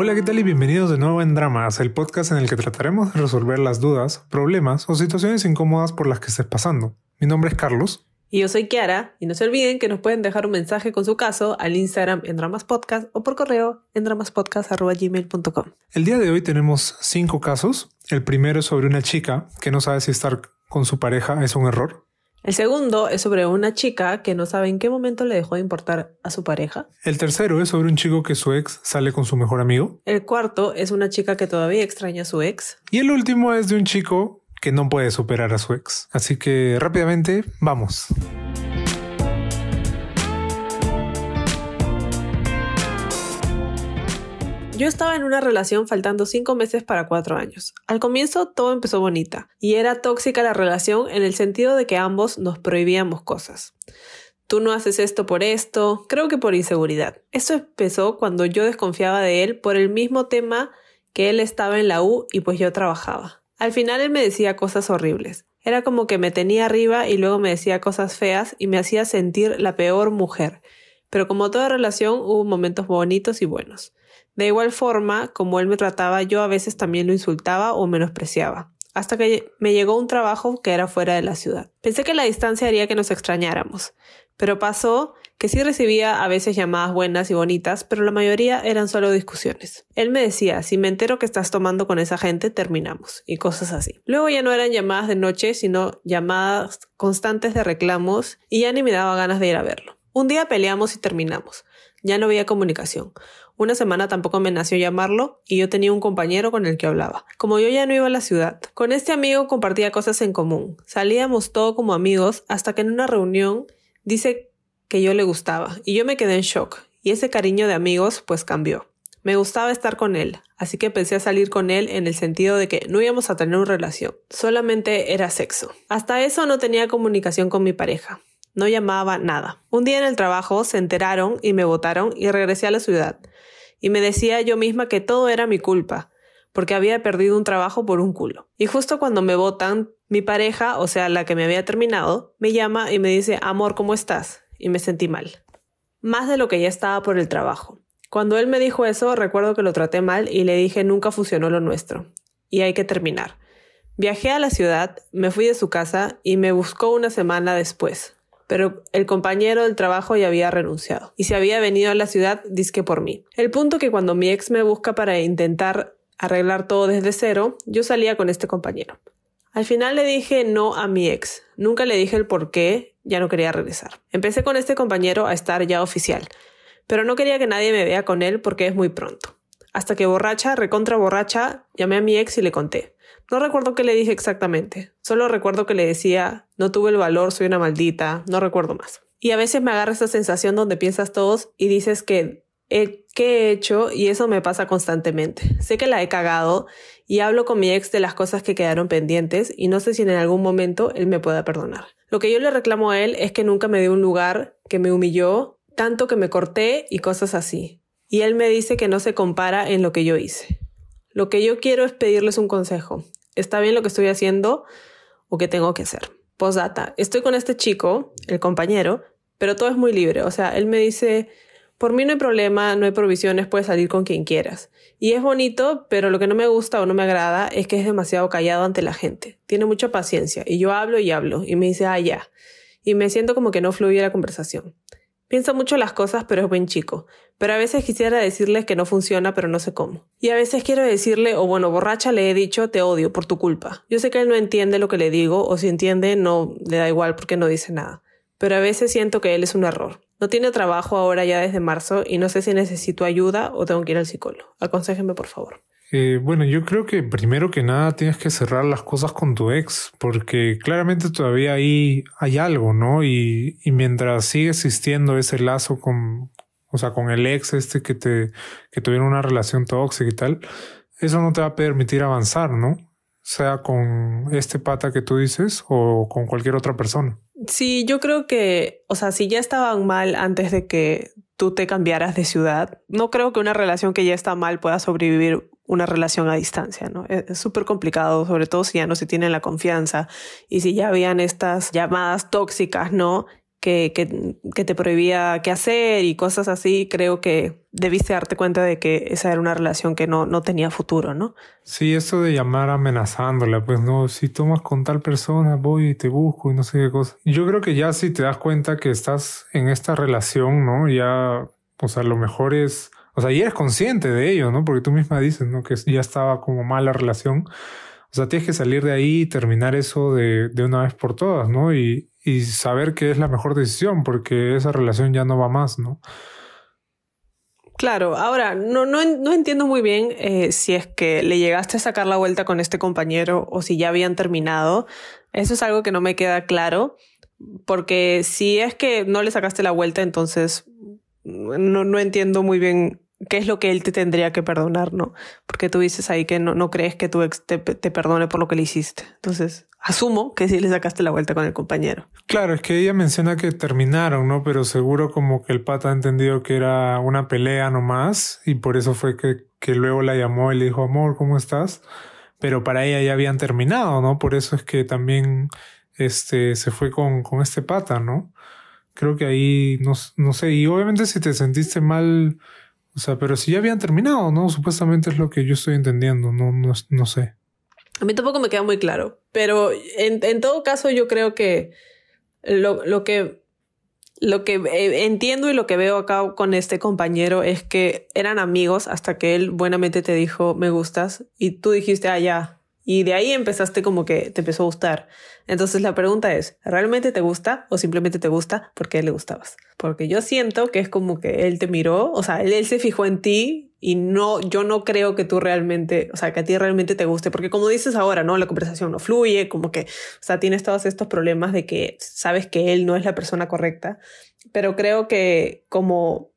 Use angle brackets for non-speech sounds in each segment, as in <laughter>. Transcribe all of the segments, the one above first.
Hola, ¿qué tal y bienvenidos de nuevo en Dramas, el podcast en el que trataremos de resolver las dudas, problemas o situaciones incómodas por las que estés pasando. Mi nombre es Carlos. Y yo soy Kiara, y no se olviden que nos pueden dejar un mensaje con su caso al Instagram en Dramas Podcast o por correo en dramaspodcast.gmail.com. El día de hoy tenemos cinco casos. El primero es sobre una chica que no sabe si estar con su pareja es un error. El segundo es sobre una chica que no sabe en qué momento le dejó de importar a su pareja. El tercero es sobre un chico que su ex sale con su mejor amigo. El cuarto es una chica que todavía extraña a su ex. Y el último es de un chico que no puede superar a su ex. Así que rápidamente, vamos. Yo estaba en una relación faltando cinco meses para cuatro años. Al comienzo todo empezó bonita, y era tóxica la relación en el sentido de que ambos nos prohibíamos cosas. Tú no haces esto por esto, creo que por inseguridad. Esto empezó cuando yo desconfiaba de él por el mismo tema que él estaba en la U y pues yo trabajaba. Al final él me decía cosas horribles. Era como que me tenía arriba y luego me decía cosas feas y me hacía sentir la peor mujer. Pero como toda relación hubo momentos bonitos y buenos. De igual forma, como él me trataba, yo a veces también lo insultaba o menospreciaba, hasta que me llegó un trabajo que era fuera de la ciudad. Pensé que la distancia haría que nos extrañáramos, pero pasó que sí recibía a veces llamadas buenas y bonitas, pero la mayoría eran solo discusiones. Él me decía, si me entero que estás tomando con esa gente, terminamos, y cosas así. Luego ya no eran llamadas de noche, sino llamadas constantes de reclamos, y ya ni me daba ganas de ir a verlo. Un día peleamos y terminamos. Ya no había comunicación. Una semana tampoco me nació llamarlo y yo tenía un compañero con el que hablaba. Como yo ya no iba a la ciudad, con este amigo compartía cosas en común. Salíamos todo como amigos hasta que en una reunión dice que yo le gustaba y yo me quedé en shock y ese cariño de amigos pues cambió. Me gustaba estar con él, así que empecé a salir con él en el sentido de que no íbamos a tener una relación, solamente era sexo. Hasta eso no tenía comunicación con mi pareja. No llamaba nada. Un día en el trabajo se enteraron y me votaron y regresé a la ciudad. Y me decía yo misma que todo era mi culpa, porque había perdido un trabajo por un culo. Y justo cuando me votan, mi pareja, o sea, la que me había terminado, me llama y me dice, amor, ¿cómo estás? Y me sentí mal. Más de lo que ya estaba por el trabajo. Cuando él me dijo eso, recuerdo que lo traté mal y le dije nunca funcionó lo nuestro. Y hay que terminar. Viajé a la ciudad, me fui de su casa y me buscó una semana después pero el compañero del trabajo ya había renunciado y se había venido a la ciudad disque por mí. El punto que cuando mi ex me busca para intentar arreglar todo desde cero, yo salía con este compañero. Al final le dije no a mi ex. Nunca le dije el por qué ya no quería regresar. Empecé con este compañero a estar ya oficial, pero no quería que nadie me vea con él porque es muy pronto. Hasta que borracha, recontra borracha, llamé a mi ex y le conté. No recuerdo qué le dije exactamente, solo recuerdo que le decía, no tuve el valor, soy una maldita, no recuerdo más. Y a veces me agarra esa sensación donde piensas todos y dices que ¿qué he hecho? Y eso me pasa constantemente. Sé que la he cagado y hablo con mi ex de las cosas que quedaron pendientes y no sé si en algún momento él me pueda perdonar. Lo que yo le reclamo a él es que nunca me dio un lugar, que me humilló, tanto que me corté y cosas así. Y él me dice que no se compara en lo que yo hice. Lo que yo quiero es pedirles un consejo está bien lo que estoy haciendo o qué tengo que hacer. Postdata, estoy con este chico, el compañero, pero todo es muy libre. O sea, él me dice, por mí no hay problema, no hay provisiones, puedes salir con quien quieras. Y es bonito, pero lo que no me gusta o no me agrada es que es demasiado callado ante la gente. Tiene mucha paciencia y yo hablo y hablo y me dice, ah, ya. Y me siento como que no fluye la conversación. Piensa mucho las cosas, pero es buen chico. Pero a veces quisiera decirle que no funciona, pero no sé cómo. Y a veces quiero decirle, o bueno, borracha le he dicho, te odio por tu culpa. Yo sé que él no entiende lo que le digo, o si entiende, no le da igual porque no dice nada. Pero a veces siento que él es un error. No tiene trabajo ahora ya desde marzo y no sé si necesito ayuda o tengo que ir al psicólogo. Aconséjenme, por favor. Eh, bueno, yo creo que primero que nada tienes que cerrar las cosas con tu ex, porque claramente todavía ahí hay algo, ¿no? Y, y mientras sigue existiendo ese lazo con, o sea, con el ex este que te, que tuvieron una relación tóxica y tal, eso no te va a permitir avanzar, ¿no? Sea con este pata que tú dices o con cualquier otra persona. Sí, yo creo que, o sea, si ya estaban mal antes de que tú te cambiaras de ciudad, no creo que una relación que ya está mal pueda sobrevivir una relación a distancia, ¿no? Es súper complicado, sobre todo si ya no se tiene la confianza y si ya habían estas llamadas tóxicas, ¿no? que, que, te prohibía qué hacer y cosas así, creo que debiste darte cuenta de que esa era una relación que no, no tenía futuro, ¿no? Sí, eso de llamar amenazándola, pues no, si tomas con tal persona, voy y te busco y no sé qué cosa. Yo creo que ya si te das cuenta que estás en esta relación, ¿no? Ya, o sea, lo mejor es, o sea, ya eres consciente de ello, ¿no? Porque tú misma dices, ¿no? Que ya estaba como mal la relación. O sea, tienes que salir de ahí y terminar eso de, de una vez por todas, ¿no? Y, y saber que es la mejor decisión porque esa relación ya no va más, ¿no? Claro, ahora no, no, no entiendo muy bien eh, si es que le llegaste a sacar la vuelta con este compañero o si ya habían terminado. Eso es algo que no me queda claro, porque si es que no le sacaste la vuelta, entonces no, no entiendo muy bien qué es lo que él te tendría que perdonar, ¿no? Porque tú dices ahí que no, no crees que tu ex te, te, perdone por lo que le hiciste. Entonces, asumo que sí le sacaste la vuelta con el compañero. Claro, es que ella menciona que terminaron, ¿no? Pero seguro como que el pata ha entendido que era una pelea nomás y por eso fue que, que luego la llamó y le dijo, amor, ¿cómo estás? Pero para ella ya habían terminado, ¿no? Por eso es que también este, se fue con, con este pata, ¿no? Creo que ahí, no, no sé, y obviamente si te sentiste mal o sea, pero si ya habían terminado, ¿no? Supuestamente es lo que yo estoy entendiendo, no, no, no sé. A mí tampoco me queda muy claro, pero en, en todo caso yo creo que lo, lo que lo que eh, entiendo y lo que veo acá con este compañero es que eran amigos hasta que él buenamente te dijo me gustas y tú dijiste ah ya y de ahí empezaste como que te empezó a gustar. Entonces la pregunta es, ¿realmente te gusta o simplemente te gusta porque él le gustabas? Porque yo siento que es como que él te miró, o sea, él, se fijó en ti y no, yo no creo que tú realmente, o sea, que a ti realmente te guste, porque como dices ahora, ¿no? La conversación no fluye, como que, o sea, tienes todos estos problemas de que sabes que él no es la persona correcta, pero creo que como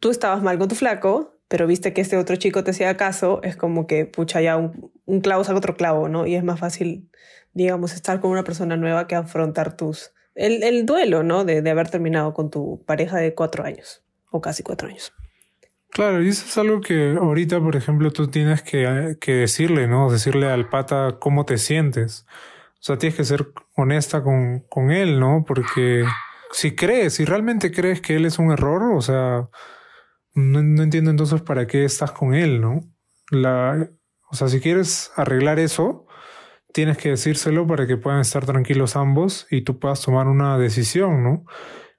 tú estabas mal con tu flaco, pero viste que este otro chico te hacía caso, es como que, pucha, ya un, un clavo saca otro clavo, ¿no? Y es más fácil, digamos, estar con una persona nueva que afrontar tus... El, el duelo, ¿no? De, de haber terminado con tu pareja de cuatro años, o casi cuatro años. Claro, y eso es algo que ahorita, por ejemplo, tú tienes que, que, decirle, ¿no? Decirle al pata cómo te sientes. O sea, tienes que ser honesta con, con él, ¿no? Porque si crees, si realmente crees que él es un error, o sea, no, no, entiendo entonces para qué estás con él, ¿no? La, o sea, si quieres arreglar eso, tienes que decírselo para que puedan estar tranquilos ambos y tú puedas tomar una decisión, ¿no?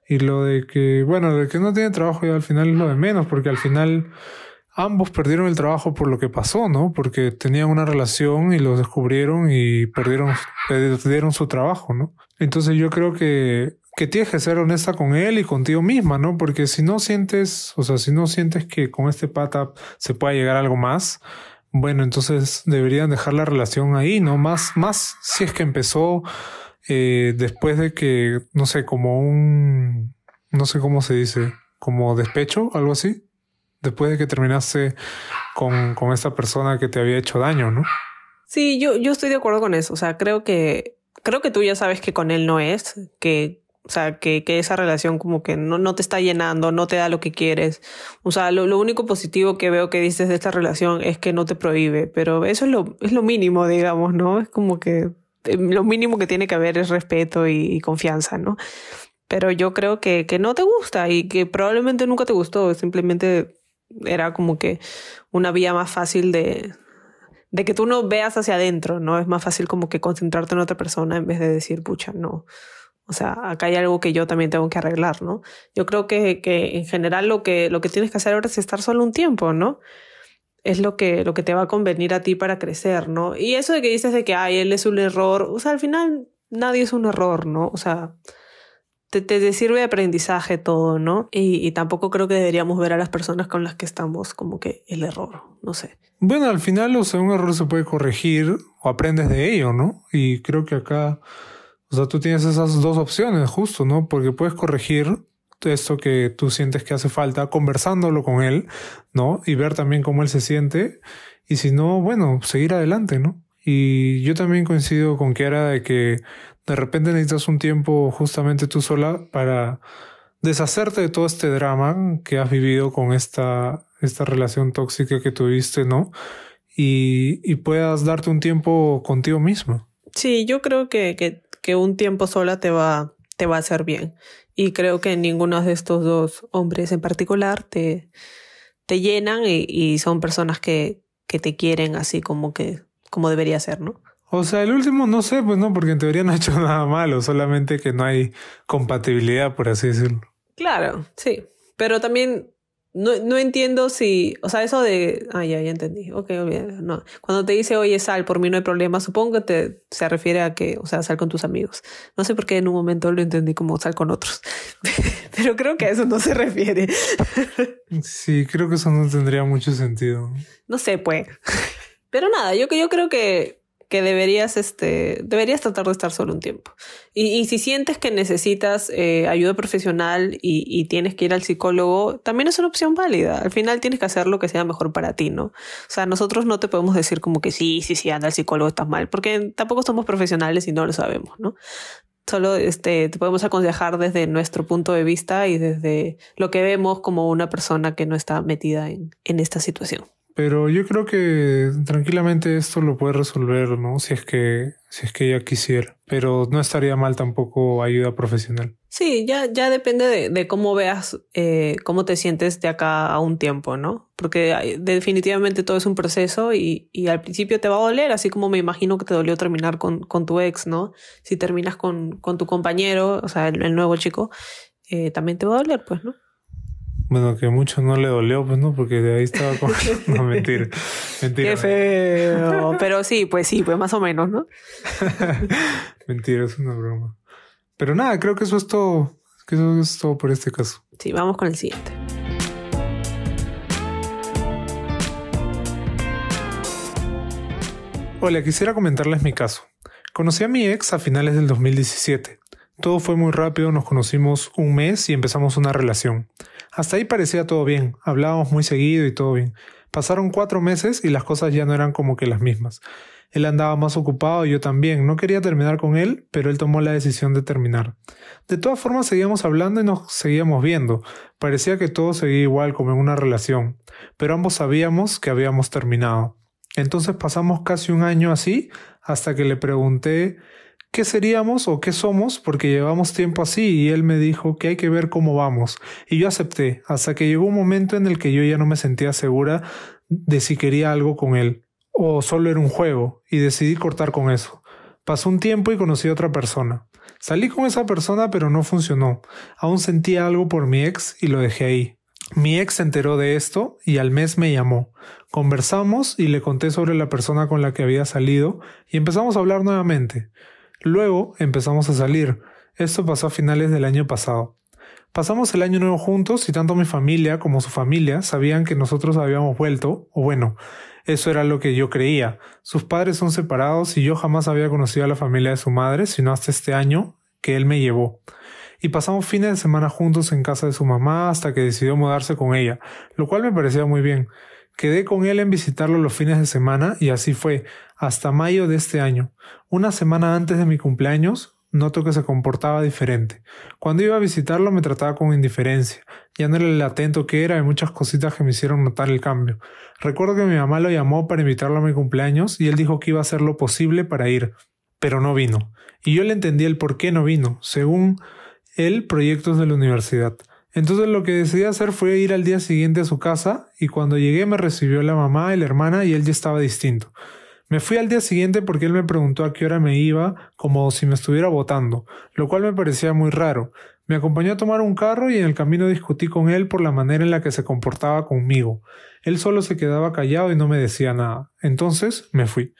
Y lo de que, bueno, de que no tiene trabajo ya al final es lo de menos, porque al final ambos perdieron el trabajo por lo que pasó, ¿no? Porque tenían una relación y lo descubrieron y perdieron, perdieron su trabajo, ¿no? Entonces yo creo que que tienes que ser honesta con él y contigo misma, ¿no? Porque si no sientes, o sea, si no sientes que con este pata se pueda llegar algo más, bueno, entonces deberían dejar la relación ahí, ¿no? Más, más si es que empezó eh, después de que, no sé, como un, no sé cómo se dice, como despecho, algo así, después de que terminaste con, con esta persona que te había hecho daño, ¿no? Sí, yo, yo estoy de acuerdo con eso. O sea, creo que, creo que tú ya sabes que con él no es, que o sea, que, que esa relación como que no, no, te está llenando, no te da lo que quieres. O sea, lo, lo, único positivo que veo que dices de esta relación es que no te prohíbe, pero eso es lo, es lo mínimo, digamos, ¿no? Es como que eh, lo mínimo que tiene que haber es respeto y, confianza, ¿no? Pero yo creo que, que no te gusta y que probablemente nunca te gustó, simplemente era como que una vía más fácil de, de que tú no veas hacia adentro, ¿no? Es más fácil como que concentrarte en otra persona en vez de decir, pucha, no, o sea, acá hay algo que yo también tengo que arreglar, ¿no? Yo creo que, que en general lo que, lo que tienes que hacer ahora es estar solo un tiempo, ¿no? Es lo que, lo que te va a convenir a ti para crecer, ¿no? Y eso de que dices de que, ay, él es un error, o sea, al final nadie es un error, ¿no? O sea, te, te sirve de aprendizaje todo, ¿no? Y, y, tampoco creo que deberíamos ver a las personas con las que estamos como que el error, no sé. Bueno, al final, o sea, un error se puede corregir o aprendes de ello, ¿no? Y creo que acá o sea, tú tienes esas dos opciones, justo, ¿no? Porque puedes corregir esto que tú sientes que hace falta, conversándolo con él, ¿no? Y ver también cómo él se siente. Y si no, bueno, seguir adelante, ¿no? Y yo también coincido con Kiara de que de repente necesitas un tiempo justamente tú sola para deshacerte de todo este drama que has vivido con esta, esta relación tóxica que tuviste, ¿no? Y, y puedas darte un tiempo contigo mismo. Sí, yo creo que, que que un tiempo sola te va, te va a hacer bien. Y creo que ninguno de estos dos hombres en particular te, te llenan y, son personas que, que te quieren así como que como debería ser, ¿no? O sea, el último no sé, pues no, porque en teoría no ha hecho <laughs> nada malo, solamente que no hay compatibilidad, por así decirlo. Claro, sí. Pero también no, no entiendo si, o sea, eso de, ah, ya, ya entendí, ok, no. Cuando te dice, oye, sal, por mí no hay problema, supongo que te, se refiere a que, o sea, sal con tus amigos. No sé por qué en un momento lo entendí como sal con otros, <laughs> pero creo que a eso no se refiere. sí, creo que eso no tendría mucho sentido. No sé, pues. Pero nada, yo, yo creo que que deberías, este, deberías tratar de estar solo un tiempo. Y, y si sientes que necesitas eh, ayuda profesional y, y, tienes que ir al psicólogo, también es una opción válida. Al final tienes que hacer lo que sea mejor para ti, ¿no? O sea, nosotros no te podemos decir como que sí, sí, sí, anda al psicólogo, estás mal, porque tampoco somos profesionales y no lo sabemos, ¿no? Solo este, te podemos aconsejar desde nuestro punto de vista y desde lo que vemos como una persona que no está metida en, en esta situación. Pero yo creo que tranquilamente esto lo puede resolver, ¿no? Si es que, si es que ella quisiera. Pero no estaría mal tampoco ayuda profesional. Sí, ya, ya depende de, de cómo veas, eh, cómo te sientes de acá a un tiempo, ¿no? Porque definitivamente todo es un proceso y, y, al principio te va a doler, así como me imagino que te dolió terminar con, con tu ex, ¿no? Si terminas con, con tu compañero, o sea, el, el nuevo chico, eh, también te va a doler, pues, ¿no? Bueno, que mucho no le dolió, pues no, porque de ahí estaba con... <laughs> <laughs> No, mentira. Mentira. Qué feo. Pero sí, pues sí, pues más o menos, ¿no? <laughs> mentira, es una broma. Pero nada, creo que eso es todo. Que eso es todo por este caso. Sí, vamos con el siguiente. Hola, quisiera comentarles mi caso. Conocí a mi ex a finales del 2017. Todo fue muy rápido, nos conocimos un mes y empezamos una relación. Hasta ahí parecía todo bien, hablábamos muy seguido y todo bien. Pasaron cuatro meses y las cosas ya no eran como que las mismas. Él andaba más ocupado y yo también. No quería terminar con él, pero él tomó la decisión de terminar. De todas formas seguíamos hablando y nos seguíamos viendo. Parecía que todo seguía igual como en una relación, pero ambos sabíamos que habíamos terminado. Entonces pasamos casi un año así hasta que le pregunté qué seríamos o qué somos porque llevamos tiempo así y él me dijo que hay que ver cómo vamos y yo acepté hasta que llegó un momento en el que yo ya no me sentía segura de si quería algo con él o solo era un juego y decidí cortar con eso. Pasó un tiempo y conocí a otra persona. Salí con esa persona pero no funcionó. Aún sentía algo por mi ex y lo dejé ahí. Mi ex se enteró de esto y al mes me llamó. Conversamos y le conté sobre la persona con la que había salido y empezamos a hablar nuevamente. Luego empezamos a salir. Esto pasó a finales del año pasado. Pasamos el año nuevo juntos y tanto mi familia como su familia sabían que nosotros habíamos vuelto, o bueno, eso era lo que yo creía. Sus padres son separados y yo jamás había conocido a la familia de su madre, sino hasta este año que él me llevó. Y pasamos fines de semana juntos en casa de su mamá hasta que decidió mudarse con ella, lo cual me parecía muy bien. Quedé con él en visitarlo los fines de semana y así fue, hasta mayo de este año. Una semana antes de mi cumpleaños, noto que se comportaba diferente. Cuando iba a visitarlo me trataba con indiferencia. Ya no era el atento que era y muchas cositas que me hicieron notar el cambio. Recuerdo que mi mamá lo llamó para invitarlo a mi cumpleaños y él dijo que iba a hacer lo posible para ir, pero no vino. Y yo le entendí el por qué no vino, según él, proyectos de la universidad. Entonces lo que decidí hacer fue ir al día siguiente a su casa y cuando llegué me recibió la mamá y la hermana y él ya estaba distinto. Me fui al día siguiente porque él me preguntó a qué hora me iba, como si me estuviera votando, lo cual me parecía muy raro. Me acompañó a tomar un carro y en el camino discutí con él por la manera en la que se comportaba conmigo. Él solo se quedaba callado y no me decía nada. Entonces me fui.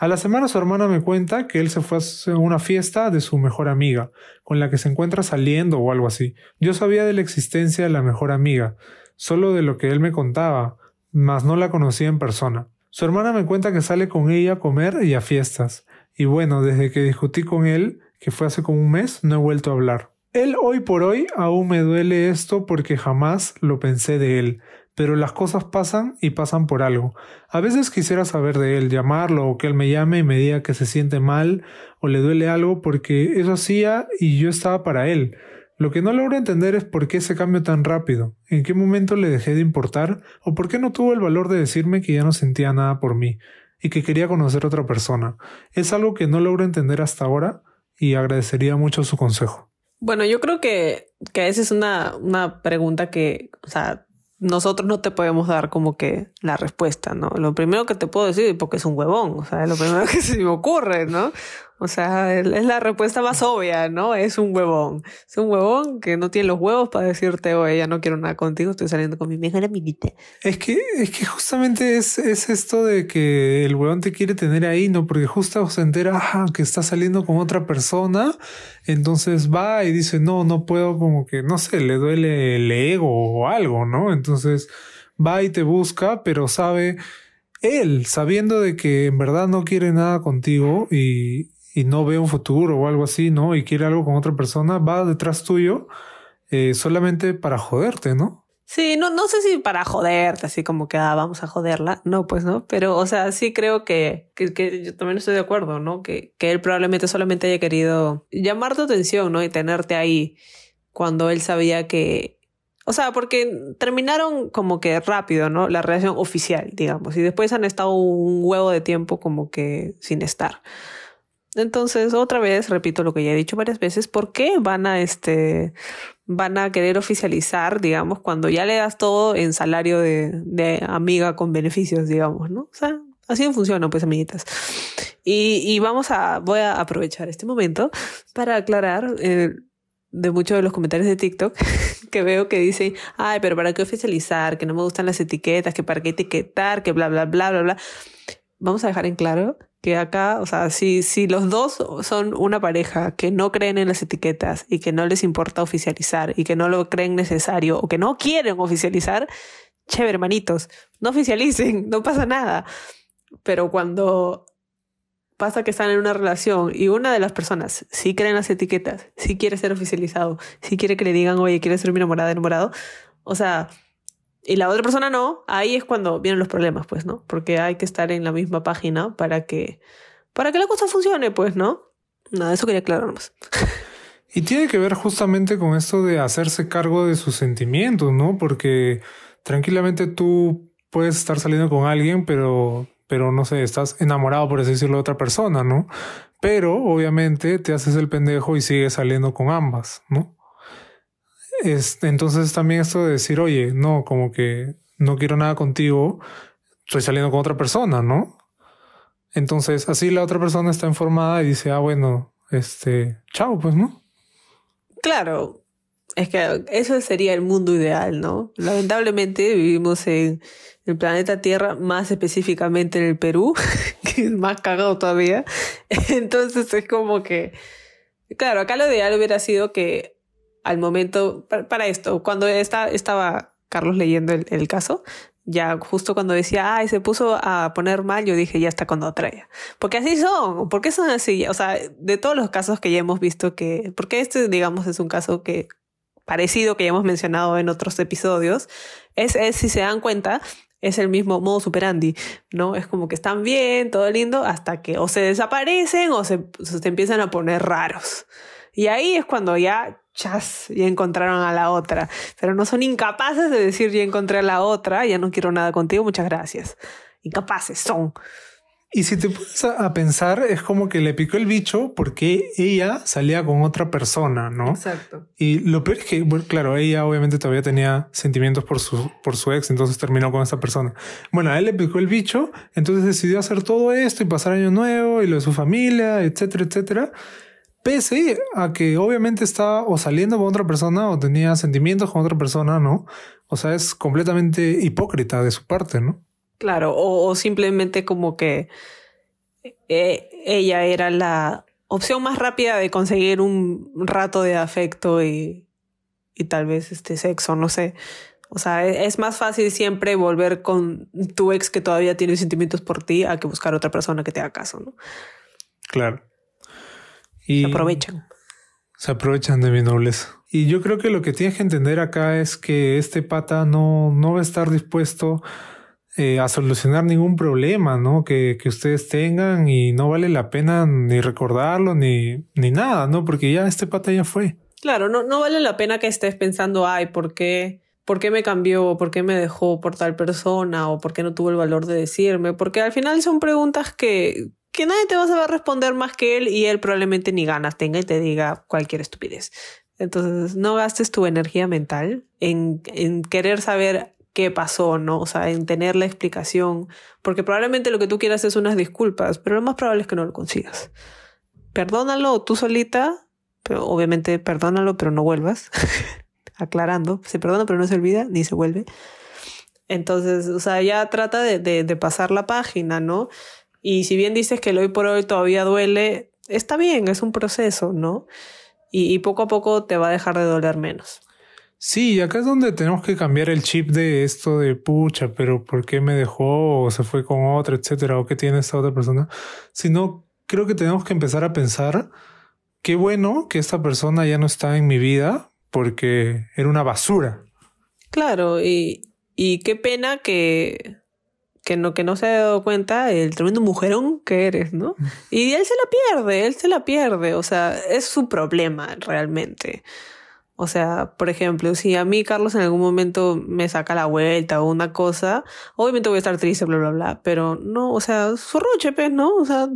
A la semana su hermana me cuenta que él se fue a una fiesta de su mejor amiga, con la que se encuentra saliendo o algo así. Yo sabía de la existencia de la mejor amiga, solo de lo que él me contaba, mas no la conocía en persona. Su hermana me cuenta que sale con ella a comer y a fiestas. Y bueno, desde que discutí con él, que fue hace como un mes, no he vuelto a hablar. Él hoy por hoy aún me duele esto porque jamás lo pensé de él, pero las cosas pasan y pasan por algo. A veces quisiera saber de él, llamarlo o que él me llame y me diga que se siente mal o le duele algo porque eso hacía y yo estaba para él. Lo que no logro entender es por qué ese cambio tan rápido, en qué momento le dejé de importar o por qué no tuvo el valor de decirme que ya no sentía nada por mí y que quería conocer a otra persona. Es algo que no logro entender hasta ahora y agradecería mucho su consejo. Bueno, yo creo que, que esa es una, una pregunta que, o sea, nosotros no te podemos dar como que la respuesta, ¿no? Lo primero que te puedo decir, porque es un huevón, o sea, lo primero <laughs> que se me ocurre, ¿no? O sea, es la respuesta más obvia, ¿no? Es un huevón. Es un huevón que no tiene los huevos para decirte, oye, ya no quiero nada contigo, estoy saliendo con mi mejor amiguita. Es que, es que justamente es, es esto de que el huevón te quiere tener ahí, ¿no? Porque justo se entera que está saliendo con otra persona, entonces va y dice, no, no puedo, como que, no sé, le duele el ego o algo, ¿no? Entonces va y te busca, pero sabe él, sabiendo de que en verdad no quiere nada contigo y, y no ve un futuro o algo así, ¿no? Y quiere algo con otra persona, va detrás tuyo eh, solamente para joderte, ¿no? Sí, no, no sé si para joderte, así como que ah, vamos a joderla, no, pues no, pero o sea, sí creo que, que, que yo también estoy de acuerdo, ¿no? Que, que él probablemente solamente haya querido llamar tu atención, ¿no? Y tenerte ahí cuando él sabía que, o sea, porque terminaron como que rápido, ¿no? La relación oficial, digamos, y después han estado un huevo de tiempo como que sin estar. Entonces, otra vez, repito lo que ya he dicho varias veces, ¿por qué van a este van a querer oficializar, digamos, cuando ya le das todo en salario de, de amiga con beneficios, digamos, ¿no? O sea, así funciona, pues, amiguitas. Y, y, vamos a, voy a aprovechar este momento para aclarar eh, de muchos de los comentarios de TikTok <laughs> que veo que dicen, ay, pero ¿para qué oficializar? Que no me gustan las etiquetas, que para qué etiquetar, que bla, bla, bla, bla, bla. Vamos a dejar en claro que acá, o sea, si, si los dos son una pareja que no creen en las etiquetas y que no les importa oficializar y que no lo creen necesario o que no quieren oficializar, chévere, hermanitos, no oficialicen, <laughs> no pasa nada. Pero cuando pasa que están en una relación y una de las personas sí cree en las etiquetas, sí quiere ser oficializado, sí quiere que le digan, oye, quiere ser mi enamorada, enamorado, o sea, y la otra persona no, ahí es cuando vienen los problemas, pues, ¿no? Porque hay que estar en la misma página para que, para que la cosa funcione, pues, ¿no? Nada, eso quería aclararnos. <laughs> Y tiene que ver justamente con esto de hacerse cargo de sus sentimientos, ¿no? Porque tranquilamente tú puedes estar saliendo con alguien, pero, pero no sé, estás enamorado, por así decirlo, de otra persona, ¿no? Pero obviamente te haces el pendejo y sigues saliendo con ambas, ¿no? Entonces también esto de decir, oye, no, como que no quiero nada contigo, estoy saliendo con otra persona, ¿no? Entonces así la otra persona está informada y dice, ah, bueno, este, chao, pues, ¿no? Claro, es que eso sería el mundo ideal, ¿no? Lamentablemente vivimos en el planeta Tierra, más específicamente en el Perú, <laughs> que es más cagado todavía. <laughs> Entonces es como que, claro, acá lo ideal hubiera sido que al momento, para, esto, cuando está, estaba Carlos leyendo el, caso, ya justo cuando decía, ay, se puso a poner mal, yo dije, ya está con otra ya. Porque así son, ¿por qué son así? O sea, de todos los casos que ya hemos visto que, porque este, digamos, es un caso que parecido que ya hemos mencionado en otros episodios, es, es si se dan cuenta, es el mismo modo superandi, ¿no? Es como que están bien, todo lindo, hasta que o se desaparecen o se, se empiezan a poner raros. Y ahí es cuando ya chas, ya encontraron a la otra. Pero no son incapaces de decir ya encontré a la otra, ya no quiero nada contigo, muchas gracias. Incapaces son. Y si te pones a pensar, es como que le picó el bicho porque ella salía con otra persona, ¿no? Exacto. Y lo peor es que, bueno, claro, ella obviamente todavía tenía sentimientos por su, por su ex, entonces terminó con esta persona. Bueno, a él le picó el bicho, entonces decidió hacer todo esto y pasar año nuevo y lo de su familia, etcétera, etcétera. Pese a que obviamente estaba o saliendo con otra persona o tenía sentimientos con otra persona, ¿no? O sea, es completamente hipócrita de su parte, ¿no? Claro, o, simplemente como que eh, ella era la opción más rápida de conseguir un rato de afecto y, y tal vez este sexo, no sé. O sea, e, es más fácil siempre volver con tu ex que todavía tiene sentimientos por ti a que buscar otra persona que te haga caso, ¿no? Claro se aprovechan. Se aprovechan de mi nobleza. Y yo creo que lo que tienes que entender acá es que este pata no, no va a estar dispuesto eh, a solucionar ningún problema, ¿no? Que, que, ustedes tengan y no vale la pena ni recordarlo ni, ni nada, ¿no? Porque ya este pata ya fue. Claro, no, no vale la pena que estés pensando, ay, ¿por qué? ¿Por qué me cambió? ¿Por qué me dejó por tal persona? ¿O por qué no tuvo el valor de decirme? Porque al final son preguntas que, que nadie te va a saber responder más que él y él probablemente ni ganas tenga y te diga cualquier estupidez. Entonces, no gastes tu energía mental en, en querer saber qué pasó, ¿no? O sea, en tener la explicación, porque probablemente lo que tú quieras es unas disculpas, pero lo más probable es que no lo consigas. Perdónalo tú solita, pero obviamente perdónalo, pero no vuelvas. <laughs> Aclarando, se perdona pero no se olvida, ni se vuelve. Entonces, o sea, ya trata de, de, pasar la página, ¿no? Y si bien dices que el hoy por hoy todavía duele, está bien, es un proceso, ¿no? Y, y poco a poco te va a dejar de doler menos. Sí, acá es donde tenemos que cambiar el chip de esto de pucha, pero ¿por qué me dejó o se fue con otra, etcétera, o qué tiene esta otra persona? Sino creo que tenemos que empezar a pensar qué bueno que esta persona ya no está en mi vida porque era una basura. Claro, y, y qué pena que, que no, que no se haya dado cuenta el tremendo mujerón que eres, ¿no? <laughs> Y él se la pierde, él se la pierde, o sea, es su problema realmente. O sea, por ejemplo, si a mí Carlos en algún momento me saca la vuelta o una cosa, obviamente voy a estar triste, bla, bla, bla. Pero no, o sea, su roche, pues, ¿no? O sea,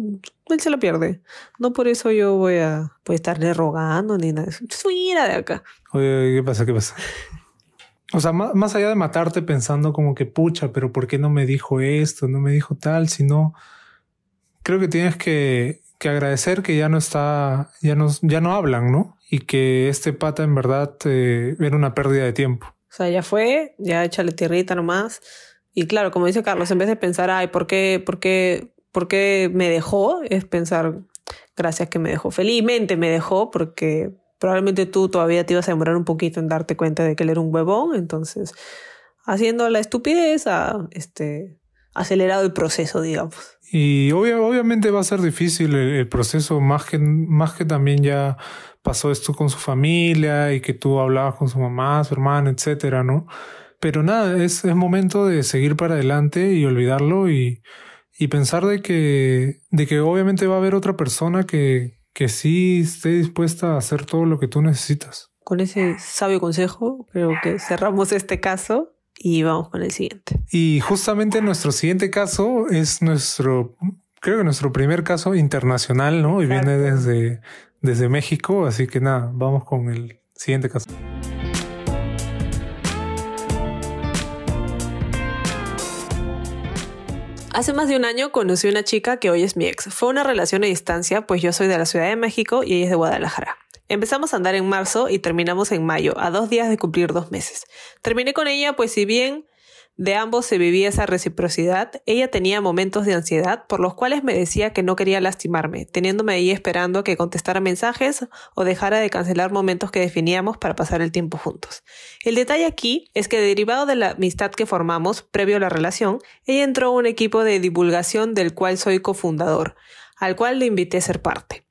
él se la pierde. No por eso yo voy a, voy a estarle rogando ni nada. Suira de acá. Oye, ¿qué pasa? ¿Qué pasa? <laughs> O sea, más, más, allá de matarte pensando como que pucha, pero ¿por qué no me dijo esto? No me dijo tal, sino creo que tienes que, que agradecer que ya no está, ya no, ya no hablan, ¿no? y que este pata en verdad eh, era una pérdida de tiempo. O sea, ya fue, ya échale tierrita nomás. Y claro, como dice Carlos, en vez de pensar, ay, ¿por qué, por qué, por qué me dejó? Es pensar, gracias que me dejó. Felizmente me dejó porque probablemente tú todavía te ibas a demorar un poquito en darte cuenta de que él era un huevón. Entonces, haciendo la estupidez, ha este, acelerado el proceso, digamos. Y obviamente va a ser difícil el, el proceso, más que, más que también ya pasó esto con su familia y que tú hablabas con su mamá, su hermana, etcétera, ¿no? Pero nada, es, es momento de seguir para adelante y olvidarlo y, y pensar de que, de que obviamente va a haber otra persona que, que sí esté dispuesta a hacer todo lo que tú necesitas. Con ese sabio consejo, creo que cerramos este caso y vamos con el siguiente. Y justamente nuestro siguiente caso es nuestro, creo que nuestro primer caso internacional, ¿no? Y viene desde, desde México, así que nada, vamos con el siguiente caso. Hace más de un año conocí a una chica que hoy es mi ex. Fue una relación a distancia, pues yo soy de la Ciudad de México y ella es de Guadalajara. Empezamos a andar en marzo y terminamos en mayo, a dos días de cumplir dos meses. Terminé con ella, pues si bien de ambos se vivía esa reciprocidad, ella tenía momentos de ansiedad por los cuales me decía que no quería lastimarme, teniéndome ahí esperando que contestara mensajes o dejara de cancelar momentos que definíamos para pasar el tiempo juntos. El detalle aquí es que derivado de la amistad que formamos previo a la relación, ella entró a un equipo de divulgación del cual soy cofundador, al cual le invité a ser parte.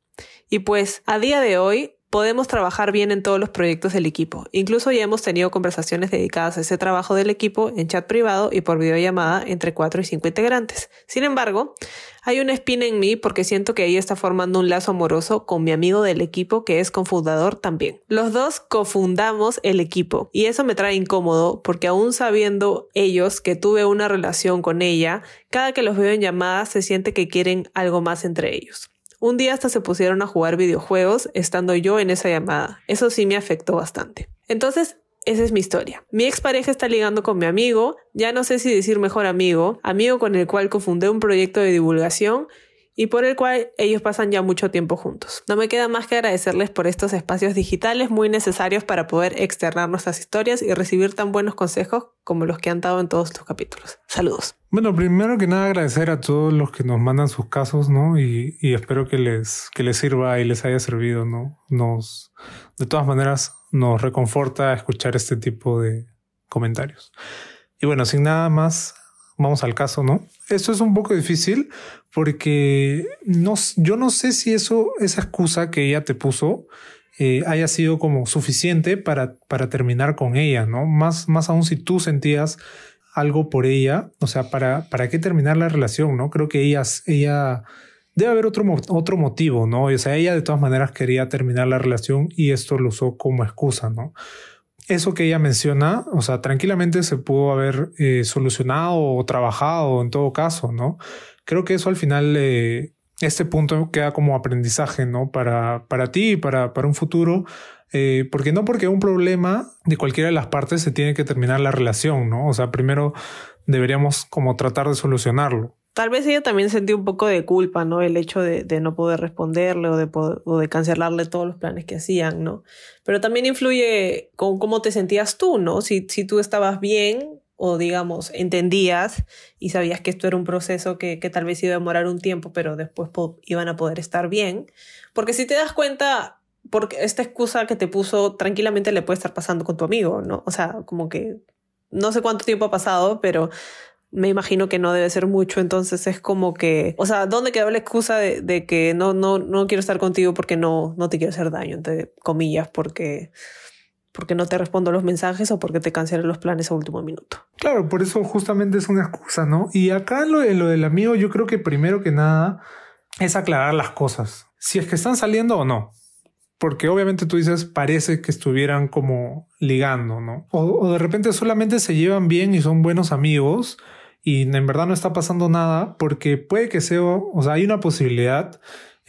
Y pues, a día de hoy, podemos trabajar bien en todos los proyectos del equipo. Incluso ya hemos tenido conversaciones dedicadas a ese trabajo del equipo en chat privado y por videollamada entre cuatro y cinco integrantes. Sin embargo, hay una espina en mí porque siento que ella está formando un lazo amoroso con mi amigo del equipo que es cofundador también. Los dos cofundamos el equipo y eso me trae incómodo porque aún sabiendo ellos que tuve una relación con ella, cada que los veo en llamadas se siente que quieren algo más entre ellos. Un día hasta se pusieron a jugar videojuegos estando yo en esa llamada. Eso sí me afectó bastante. Entonces, esa es mi historia. Mi expareja está ligando con mi amigo, ya no sé si decir mejor amigo, amigo con el cual cofundé un proyecto de divulgación y por el cual ellos pasan ya mucho tiempo juntos. No me queda más que agradecerles por estos espacios digitales muy necesarios para poder externar nuestras historias y recibir tan buenos consejos como los que han dado en todos los capítulos. Saludos. Bueno, primero que nada agradecer a todos los que nos mandan sus casos, ¿no? Y, y espero que les, que les sirva y les haya servido, ¿no? Nos, de todas maneras, nos reconforta escuchar este tipo de comentarios. Y bueno, sin nada más, vamos al caso, ¿no? Esto es un poco difícil porque no, yo no sé si eso, esa excusa que ella te puso eh, haya sido como suficiente para, para terminar con ella, ¿no? Más, más aún si tú sentías algo por ella, o sea, para, para qué terminar la relación, ¿no? Creo que ella, ella debe haber otro, otro motivo, ¿no? O sea, ella de todas maneras quería terminar la relación y esto lo usó como excusa, ¿no? eso que ella menciona, o sea, tranquilamente se pudo haber eh, solucionado o trabajado en todo caso, ¿no? Creo que eso al final, eh, este punto queda como aprendizaje, ¿no? Para, para ti y para, para un futuro. Eh, porque no porque un problema de cualquiera de las partes se tiene que terminar la relación, ¿no? O sea, primero deberíamos como tratar de solucionarlo. Tal vez ella también sentía un poco de culpa, ¿no? El hecho de, de no poder responderle o de, o de cancelarle todos los planes que hacían, ¿no? Pero también influye con cómo te sentías tú, ¿no? Si, si tú estabas bien o digamos entendías y sabías que esto era un proceso que, que tal vez iba a demorar un tiempo, pero después iban a poder estar bien. Porque si te das cuenta, porque esta excusa que te puso tranquilamente le puede estar pasando con tu amigo, ¿no? O sea, como que no sé cuánto tiempo ha pasado, pero me imagino que no debe ser mucho, entonces es como que, o sea, ¿dónde quedó la excusa de, que no, no, no quiero estar contigo porque no, no te quiero hacer daño, entre comillas, porque porque no te respondo los mensajes o porque te cancelé los planes a último minuto. Claro, por eso justamente es una excusa, ¿no? Y acá en lo, lo del amigo, yo creo que primero que nada es aclarar las cosas. Si es que están saliendo o no. Porque obviamente tú dices, parece que estuvieran como ligando, ¿no? O, o de repente solamente se llevan bien y son buenos amigos y en verdad no está pasando nada porque puede que sea, o sea, hay una posibilidad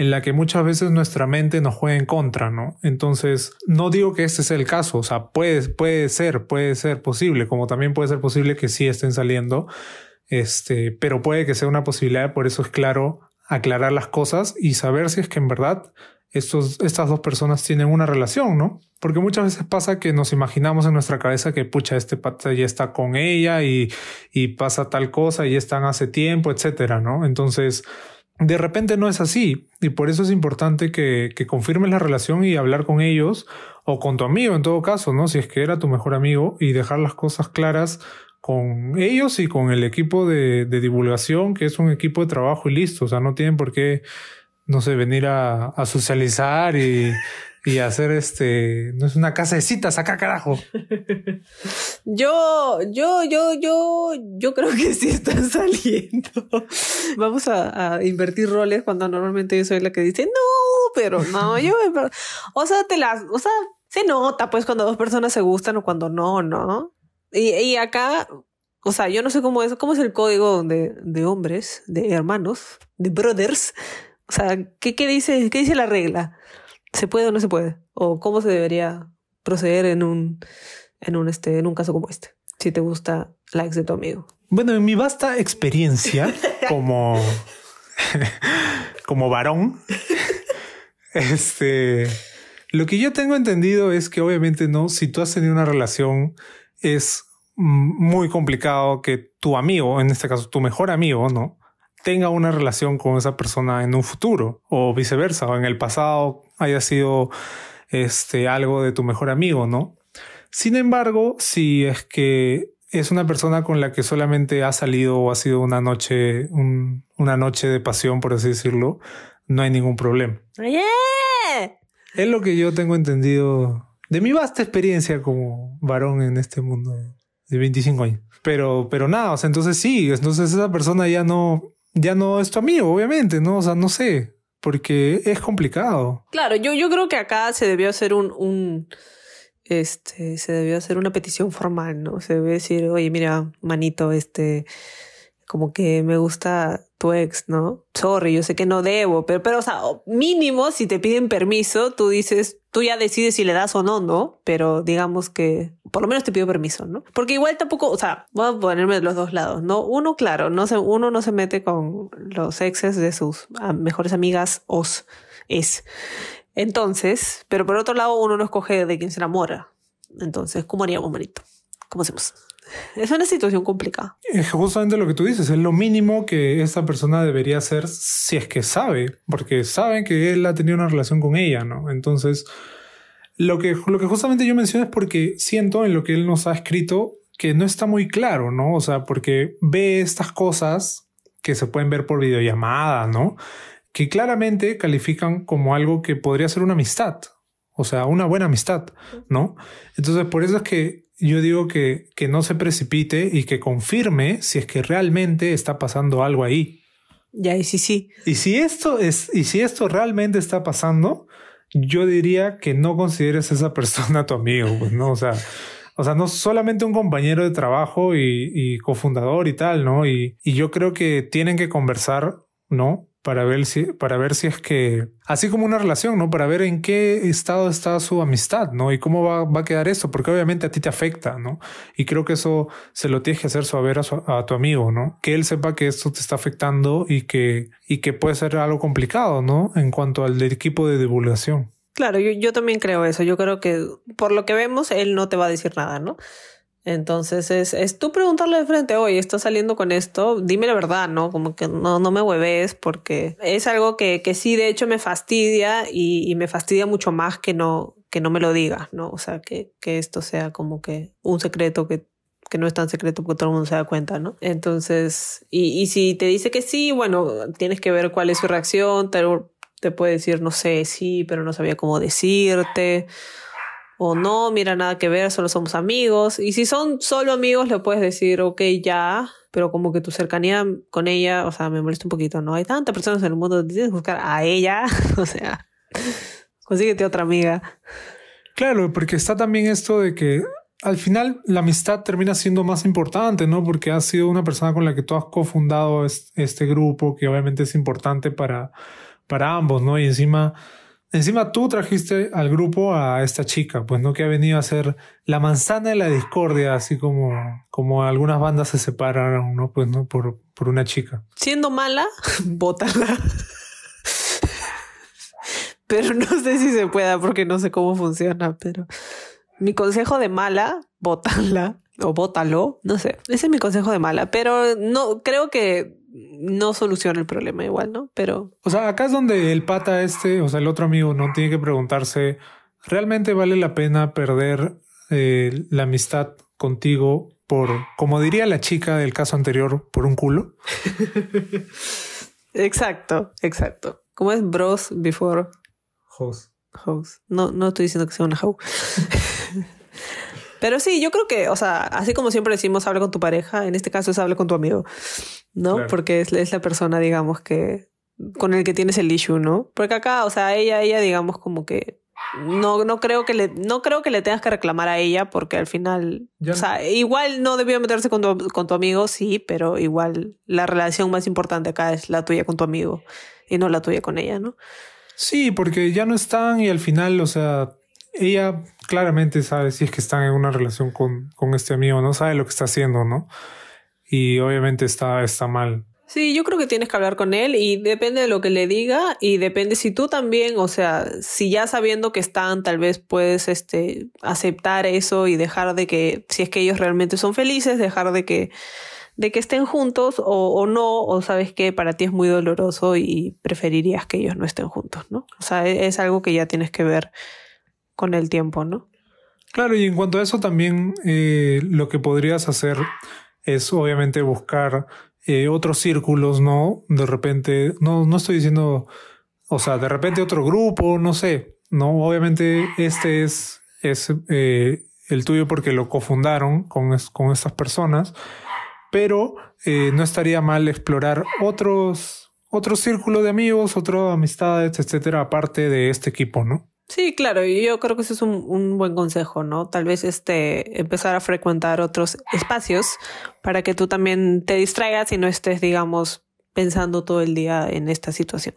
en la que muchas veces nuestra mente nos juega en contra, ¿no? Entonces, no digo que este sea el caso, o sea, puede, puede ser, puede ser posible, como también puede ser posible que sí estén saliendo, este, pero puede que sea una posibilidad, por eso es claro aclarar las cosas y saber si es que en verdad estos, estas dos personas tienen una relación, ¿no? Porque muchas veces pasa que nos imaginamos en nuestra cabeza que, pucha, este pata ya está con ella y, y pasa tal cosa y están hace tiempo, etcétera, ¿no? Entonces, de repente no es así y por eso es importante que, que, confirmes la relación y hablar con ellos o con tu amigo en todo caso, ¿no? Si es que era tu mejor amigo y dejar las cosas claras con ellos y con el equipo de, de divulgación, que es un equipo de trabajo y listo. O sea, no tienen por qué, no sé, venir a, a socializar y <laughs> y hacer este, no es una casa de citas acá, carajo. <laughs> yo, yo, yo, yo, yo creo que sí están saliendo. <laughs> Vamos a, a, invertir roles cuando normalmente yo soy la que dice, no, pero no, yo, o sea, te las, o sea, se nota pues cuando dos personas se gustan o cuando no, ¿no? Y, y acá, o sea, yo no sé cómo es, cómo es el código de, de hombres, de hermanos, de brothers. O sea, ¿qué, qué dice, qué dice la regla? ¿Se puede o no se puede? ¿O cómo se debería proceder en un, en un, este, en un caso como este? Si te gusta la ex de tu amigo. Bueno, en mi vasta experiencia <laughs> como, <laughs> como varón, <laughs> este, lo que yo tengo entendido es que obviamente no, si tú has tenido una relación, es muy complicado que tu amigo, en este caso tu mejor amigo, ¿no? tenga una relación con esa persona en un futuro o viceversa o en el pasado haya sido este algo de tu mejor amigo, ¿no? Sin embargo, si es que es una persona con la que solamente ha salido o ha sido una noche, un, una noche de pasión, por así decirlo, no hay ningún problema. Es lo que yo tengo entendido de mi vasta experiencia como varón en este mundo de 25 años. Pero, pero nada, o sea, entonces sí, entonces esa persona ya no, ya no es tu amigo, obviamente, ¿no? O sea, no sé, porque es complicado. Claro, yo, yo creo que acá se debió hacer un, un este, se debió hacer una petición formal, ¿no? Se debe decir, oye, mira, manito, este, como que me gusta tu ex, ¿no? Sorry, yo sé que no debo, pero, pero, o sea, mínimo, si te piden permiso, tú dices, tú ya decides si le das o no, ¿no? Pero digamos que por lo menos te pido permiso, ¿no? Porque igual tampoco, o sea, voy a ponerme de los dos lados, ¿no? Uno, claro, no se, uno no se mete con los exes de sus ah, mejores amigas os es. Entonces, pero por otro lado, uno no escoge de quién se enamora. Entonces, ¿cómo haríamos, manito? ¿Cómo hacemos? Es una situación complicada. Es justamente lo que tú dices, es lo mínimo que esta persona debería hacer si es que sabe, porque saben que él ha tenido una relación con ella, ¿no? Entonces, lo que, lo que justamente yo menciono es porque siento en lo que él nos ha escrito que no está muy claro, ¿no? O sea, porque ve estas cosas que se pueden ver por videollamada, ¿no? Que claramente califican como algo que podría ser una amistad, o sea, una buena amistad, ¿no? Entonces, por eso es que yo digo que, que no se precipite y que confirme si es que realmente está pasando algo ahí. Ya, y sí, sí. Y si esto es, y si esto realmente está pasando, yo diría que no consideres a esa persona tu amigo, pues, ¿no? O sea, o sea, no solamente un compañero de trabajo y, y cofundador y tal, ¿no? Y, y yo creo que tienen que conversar, ¿no? Para ver si, para ver si es que, así como una relación, ¿no? Para ver en qué estado está su amistad, ¿no? Y cómo va, va a quedar esto, porque obviamente a ti te afecta, ¿no? Y creo que eso se lo tienes que hacer saber a, a tu amigo, ¿no? Que él sepa que esto te está afectando y que, y que puede ser algo complicado, ¿no? En cuanto al equipo de divulgación. Claro, yo, yo también creo eso. Yo creo que por lo que vemos, él no te va a decir nada, ¿no? Entonces es, es tú preguntarle de frente, oye, estás saliendo con esto, dime la verdad, ¿no? Como que no, no me hueves porque es algo que, que sí de hecho me fastidia y, y me fastidia mucho más que no, que no me lo digas, ¿no? O sea, que, que esto sea como que un secreto que, que no es tan secreto porque todo el mundo se da cuenta, ¿no? Entonces, y, y si te dice que sí, bueno, tienes que ver cuál es su reacción, te, te puede decir, no sé, sí, pero no sabía cómo decirte o no, mira, nada que ver, solo somos amigos. Y si son solo amigos, le puedes decir, ok, ya, pero como que tu cercanía con ella, o sea, me molesta un poquito, ¿no? Hay tantas personas en el mundo, tienes que buscar a ella, <laughs> o sea, consíguete otra amiga. Claro, porque está también esto de que al final la amistad termina siendo más importante, ¿no? Porque has sido una persona con la que tú has cofundado este grupo, que obviamente es importante para, para ambos, ¿no? Y encima Encima tú trajiste al grupo a esta chica, pues no que ha venido a ser la manzana de la discordia, así como, como algunas bandas se separaron, ¿no? Pues no, por, por una chica. Siendo mala, <laughs> bótala. pero no sé si se pueda porque no sé cómo funciona, pero mi consejo de mala, bótala o bótalo, no sé, ese es mi consejo de mala, pero no creo que no soluciona el problema igual, ¿no? Pero... O sea, acá es donde el pata este, o sea, el otro amigo, no tiene que preguntarse, ¿realmente vale la pena perder eh, la amistad contigo por, como diría la chica del caso anterior, por un culo? <laughs> exacto, exacto. ¿Cómo es bros before? House. House. No, no estoy diciendo que sea una house. <laughs> Pero sí, yo creo que, o sea, así como siempre decimos, habla con tu pareja, en este caso es habla con tu amigo, ¿no? Porque es, es, la persona, digamos, que con el que tienes el issue, ¿no? Porque acá, o sea, ella, ella, digamos, como que no, no creo que le, no creo que le tengas que reclamar a ella, porque al final, o sea, igual no debió meterse con tu, con tu amigo, sí, pero igual la relación más importante acá es la tuya con tu amigo y no la tuya con ella, ¿no? Sí, porque ya no están y al final, o sea, ella claramente sabe si es que están en una relación con, con este amigo, no sabe lo que está haciendo, ¿no? Y obviamente está, está mal. Sí, yo creo que tienes que hablar con él y depende de lo que le diga y depende si tú también, o sea, si ya sabiendo que están, tal vez puedes este, aceptar eso y dejar de que, si es que ellos realmente son felices, dejar de que, de que estén juntos o, o no, o sabes que para ti es muy doloroso y preferirías que ellos no estén juntos, ¿no? O sea, es, es algo que ya tienes que ver con el tiempo, ¿no? Claro, y en cuanto a eso también eh, lo que podrías hacer es obviamente buscar eh, otros círculos, ¿no? De repente, no, no estoy diciendo, o sea, de repente otro grupo, no sé, ¿no? Obviamente este es, es eh, el tuyo porque lo cofundaron con, con estas personas, pero eh, no estaría mal explorar otros, otro círculo de amigos, otras amistades, etcétera, aparte de este equipo, ¿no? Sí, claro, y yo creo que ese es un, un, buen consejo, ¿no? Tal vez este empezar a frecuentar otros espacios para que tú también te distraigas y no estés, digamos, pensando todo el día en esta situación.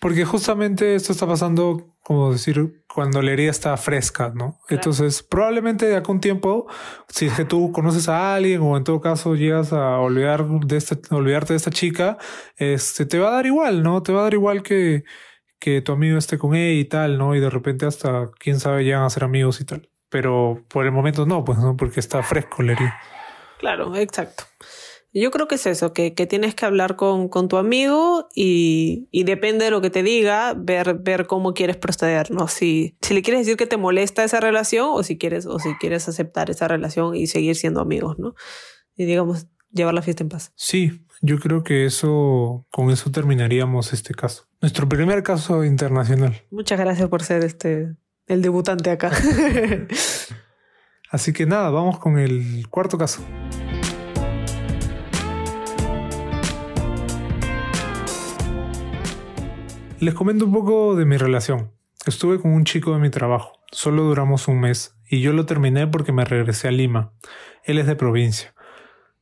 Porque justamente esto está pasando, como decir, cuando la herida está fresca, ¿no? Claro. Entonces, probablemente de acá un tiempo, si es que tú conoces a alguien o en todo caso llegas a olvidar de esta, olvidarte de esta chica, este, te va a dar igual, ¿no? Te va a dar igual que, que tu amigo esté con ella y tal, ¿no? Y de repente hasta, quién sabe, llegan a ser amigos y tal. Pero por el momento no, pues no, porque está fresco la herida. Claro, exacto. Yo creo que es eso, que, que tienes que hablar con, con tu amigo y, y, depende de lo que te diga, ver, ver cómo quieres proceder, ¿no? Si, si le quieres decir que te molesta esa relación o si quieres, o si quieres aceptar esa relación y seguir siendo amigos, ¿no? Y digamos, llevar la fiesta en paz. Sí, yo creo que eso, con eso terminaríamos este caso. Nuestro primer caso internacional. Muchas gracias por ser este el debutante acá. <laughs> Así que nada, vamos con el cuarto caso. Les comento un poco de mi relación. Estuve con un chico de mi trabajo. Solo duramos un mes y yo lo terminé porque me regresé a Lima. Él es de provincia.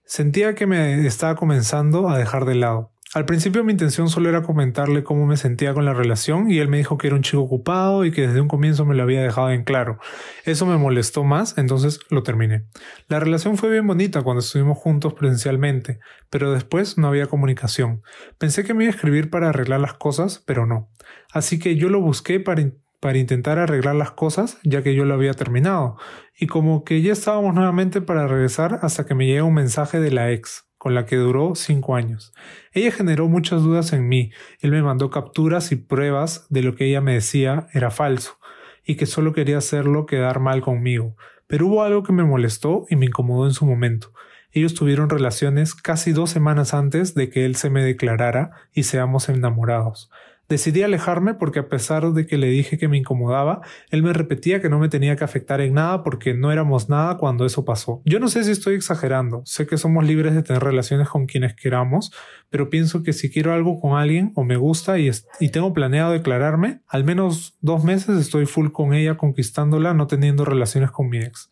Sentía que me estaba comenzando a dejar de lado. Al principio mi intención solo era comentarle cómo me sentía con la relación y él me dijo que era un chico ocupado y que desde un comienzo me lo había dejado en claro. Eso me molestó más, entonces lo terminé. La relación fue bien bonita cuando estuvimos juntos presencialmente, pero después no había comunicación. Pensé que me iba a escribir para arreglar las cosas, pero no. Así que yo lo busqué para, para intentar arreglar las cosas, ya que yo lo había terminado. Y como que ya estábamos nuevamente para regresar hasta que me llega un mensaje de la ex con la que duró cinco años. Ella generó muchas dudas en mí. Él me mandó capturas y pruebas de lo que ella me decía era falso y que solo quería hacerlo quedar mal conmigo. Pero hubo algo que me molestó y me incomodó en su momento. Ellos tuvieron relaciones casi dos semanas antes de que él se me declarara y seamos enamorados. Decidí alejarme porque a pesar de que le dije que me incomodaba, él me repetía que no me tenía que afectar en nada porque no éramos nada cuando eso pasó. Yo no sé si estoy exagerando, sé que somos libres de tener relaciones con quienes queramos, pero pienso que si quiero algo con alguien o me gusta y, y tengo planeado declararme, al menos dos meses estoy full con ella conquistándola no teniendo relaciones con mi ex.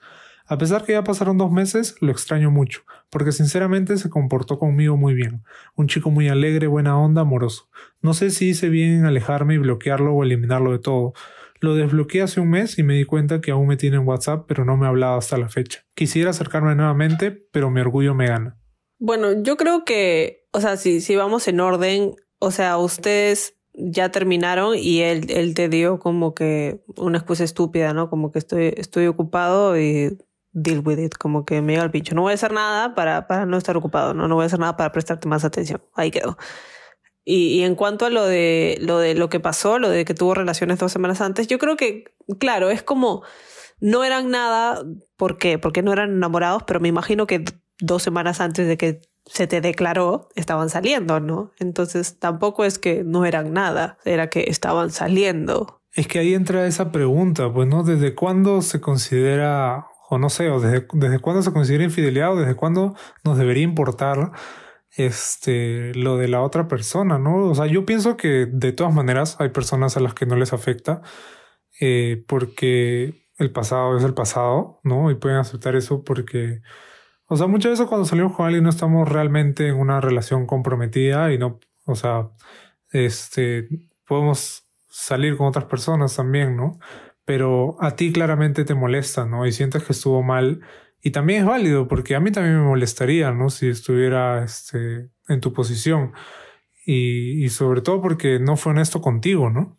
A pesar que ya pasaron dos meses, lo extraño mucho, porque sinceramente se comportó conmigo muy bien. Un chico muy alegre, buena onda, amoroso. No sé si hice bien en alejarme y bloquearlo o eliminarlo de todo. Lo desbloqueé hace un mes y me di cuenta que aún me tiene en WhatsApp, pero no me ha hablado hasta la fecha. Quisiera acercarme nuevamente, pero mi orgullo me gana. Bueno, yo creo que, o sea, si, si vamos en orden, o sea, ustedes ya terminaron y él, él te dio como que una excusa estúpida, ¿no? Como que estoy, estoy ocupado y deal with it, como que me llega el pincho. No voy a hacer nada para, para no estar ocupado, ¿no? no voy a hacer nada para prestarte más atención. Ahí quedó. Y, y, en cuanto a lo de, lo de lo que pasó, lo de que tuvo relaciones dos semanas antes, yo creo que, claro, es como, no eran nada, ¿por qué? Porque no eran enamorados, pero me imagino que dos semanas antes de que se te declaró, estaban saliendo, ¿no? Entonces tampoco es que no eran nada, era que estaban saliendo. Es que ahí entra esa pregunta, pues, ¿no? ¿Desde cuándo se considera o no sé, o desde, desde cuándo se considera infidelidad o desde cuándo nos debería importar este, lo de la otra persona, ¿no? O sea, yo pienso que de todas maneras hay personas a las que no les afecta eh, porque el pasado es el pasado, ¿no? Y pueden aceptar eso porque, o sea, muchas veces cuando salimos con alguien no estamos realmente en una relación comprometida y no, o sea, este, podemos salir con otras personas también, ¿no? Pero a ti claramente te molesta, ¿no? Y sientes que estuvo mal. Y también es válido, porque a mí también me molestaría, ¿no? Si estuviera este, en tu posición. Y, y sobre todo porque no fue honesto contigo, ¿no?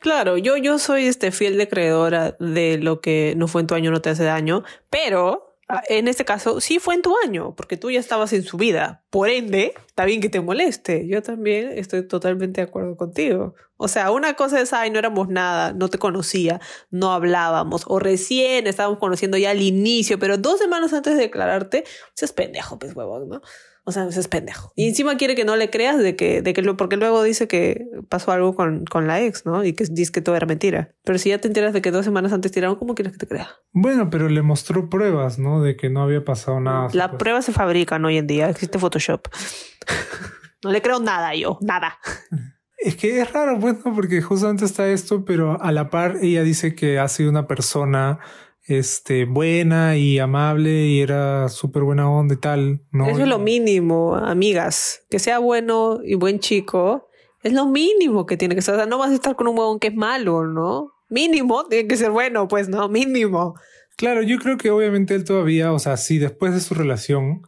Claro, yo, yo soy este fiel de creedora de lo que no fue en tu año no te hace daño, pero en este caso sí fue en tu año, porque tú ya estabas en su vida. Por ende, está bien que te moleste. Yo también estoy totalmente de acuerdo contigo. O sea, una cosa es, ay, no éramos nada, no te conocía, no hablábamos, o recién estábamos conociendo ya al inicio, pero dos semanas antes de declararte, es pendejo, pues huevón, ¿no? O sea, es pendejo. Y encima quiere que no le creas de que, de que lo, porque luego dice que pasó algo con, con la ex, ¿no? Y que dice que todo era mentira. Pero si ya te enteras de que dos semanas antes tiraron, ¿cómo quieres que te crea? Bueno, pero le mostró pruebas, ¿no? De que no había pasado nada. La prueba se fabrican hoy en día, existe Photoshop. <laughs> no le creo nada yo, nada. Es que es raro, pues, ¿no? Porque justamente está esto, pero a la par ella dice que ha sido una persona este, buena y amable y era súper buena onda y tal, ¿no? Eso es lo mínimo, amigas. Que sea bueno y buen chico es lo mínimo que tiene que ser. O sea, no vas a estar con un huevón que es malo, ¿no? Mínimo, tiene que ser bueno, pues, ¿no? Mínimo. Claro, yo creo que obviamente él todavía, o sea, sí, después de su relación,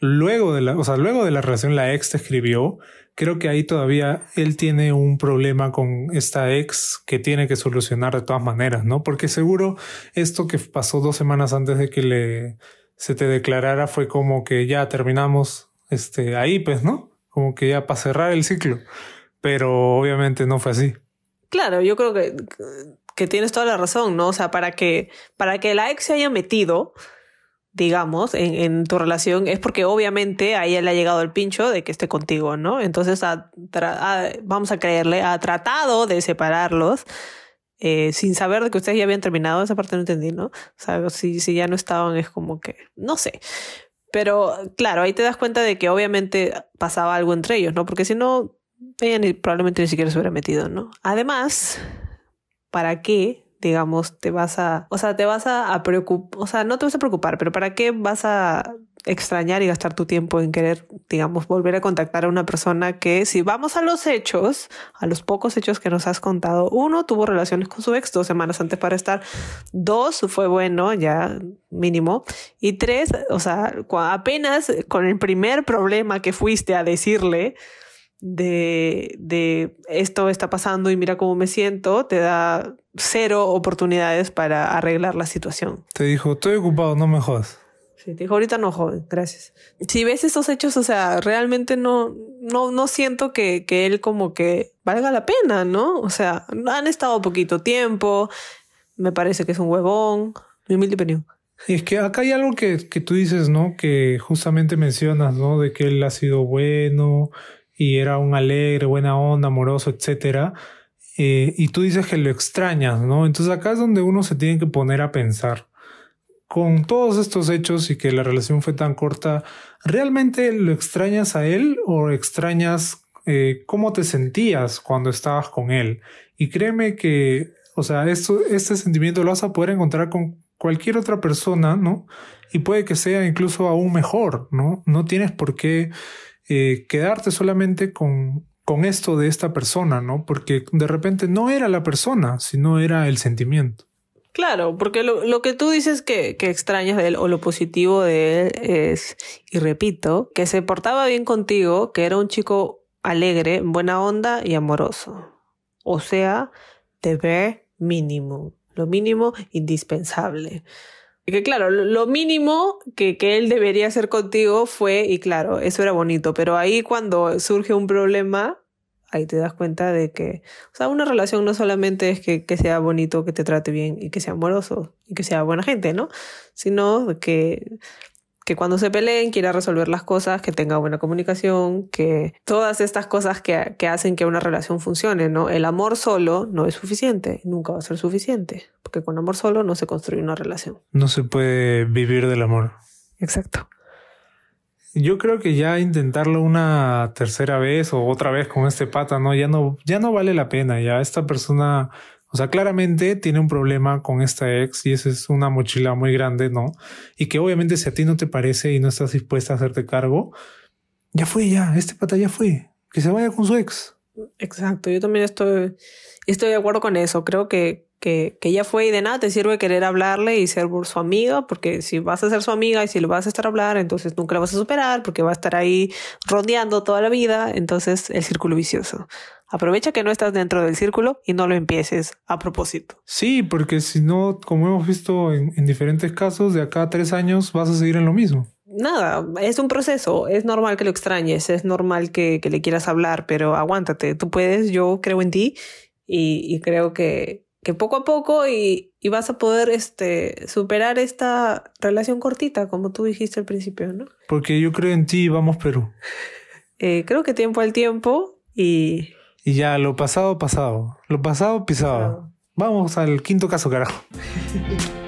luego de la, o sea, luego de la relación la ex te escribió, creo que ahí todavía él tiene un problema con esta ex que tiene que solucionar de todas maneras, ¿no? Porque seguro esto que pasó dos semanas antes de que le se te declarara fue como que ya terminamos este ahí, pues, ¿no? Como que ya para cerrar el ciclo. Pero obviamente no fue así. Claro, yo creo que, que tienes toda la razón, ¿no? O sea, para que, para que la ex se haya metido, digamos, en, en, tu relación es porque obviamente a ella le ha llegado el pincho de que esté contigo, ¿no? Entonces, vamos a creerle, ha tratado de separarlos eh, sin saber de que ustedes ya habían terminado. Esa parte no entendí, ¿no? O sea, si, si ya no estaban es como que, no sé. Pero claro, ahí te das cuenta de que obviamente pasaba algo entre ellos, ¿no? Porque si no, ella ni, probablemente ni siquiera se hubiera metido, ¿no? Además, ¿para qué digamos, te vas a, o sea, te vas a, preocupar, o sea, no te vas a preocupar, pero ¿para qué vas a extrañar y gastar tu tiempo en querer, digamos, volver a contactar a una persona que, si vamos a los hechos, a los pocos hechos que nos has contado, uno, tuvo relaciones con su ex dos semanas antes para estar, dos, fue bueno, ya mínimo, y tres, o sea, apenas con el primer problema que fuiste a decirle, de, de esto está pasando y mira cómo me siento, te da cero oportunidades para arreglar la situación. Te dijo, estoy ocupado, no me jodas. Sí, te dijo, ahorita no, joven, gracias. Si ves esos hechos, o sea, realmente no, no, no siento que, que él como que valga la pena, ¿no? O sea, han estado poquito tiempo, me parece que es un huevón, mi humilde opinión. Y es que acá hay algo que, que tú dices, ¿no? Que justamente mencionas, ¿no? De que él ha sido bueno, y era un alegre, buena onda, amoroso, etcétera. Eh, y tú dices que lo extrañas, ¿no? Entonces acá es donde uno se tiene que poner a pensar. Con todos estos hechos y que la relación fue tan corta, ¿realmente lo extrañas a él o extrañas eh, cómo te sentías cuando estabas con él? Y créeme que, o sea, esto, este sentimiento lo vas a poder encontrar con cualquier otra persona, ¿no? Y puede que sea incluso aún mejor, ¿no? No tienes por qué eh, quedarte solamente con, con esto de esta persona, ¿no? Porque de repente no era la persona, sino era el sentimiento. Claro, porque lo, lo que tú dices que, que, extrañas de él o lo positivo de él es, y repito, que se portaba bien contigo, que era un chico alegre, buena onda y amoroso. O sea, ve mínimo, lo mínimo indispensable que claro, lo mínimo que, que él debería hacer contigo fue, y claro, eso era bonito, pero ahí cuando surge un problema, ahí te das cuenta de que, o sea, una relación no solamente es que, que, sea bonito, que te trate bien y que sea amoroso y que sea buena gente, ¿no? Sino que que cuando se peleen quiera resolver las cosas, que tenga buena comunicación, que todas estas cosas que, que, hacen que una relación funcione, ¿no? El amor solo no es suficiente, nunca va a ser suficiente, porque con amor solo no se construye una relación. No se puede vivir del amor. Exacto. Yo creo que ya intentarlo una tercera vez o otra vez con este pata, ¿no? Ya no, ya no vale la pena, ya esta persona o sea, claramente tiene un problema con esta ex y esa es una mochila muy grande, ¿no? Y que obviamente si a ti no te parece y no estás dispuesta a hacerte cargo, ya fue, ya, este pata ya fue, que se vaya con su ex. Exacto, yo también estoy, estoy de acuerdo con eso. Creo que, que, que ya fue y de nada te sirve querer hablarle y ser su amiga, porque si vas a ser su amiga y si lo vas a estar a hablar, entonces nunca la vas a superar, porque va a estar ahí rodeando toda la vida, entonces el círculo vicioso. Aprovecha que no estás dentro del círculo y no lo empieces a propósito. Sí, porque si no, como hemos visto en, en diferentes casos, de acá a tres años vas a seguir en lo mismo nada, es un proceso, es normal que lo extrañes, es normal que, que, le quieras hablar, pero aguántate, tú puedes, yo creo en ti y, y creo que, que, poco a poco y, y, vas a poder este, superar esta relación cortita, como tú dijiste al principio, ¿no? Porque yo creo en ti, vamos Perú. Eh, creo que tiempo al tiempo y y ya, lo pasado, pasado. Lo pasado, pisado. Vamos al quinto caso, carajo. <laughs>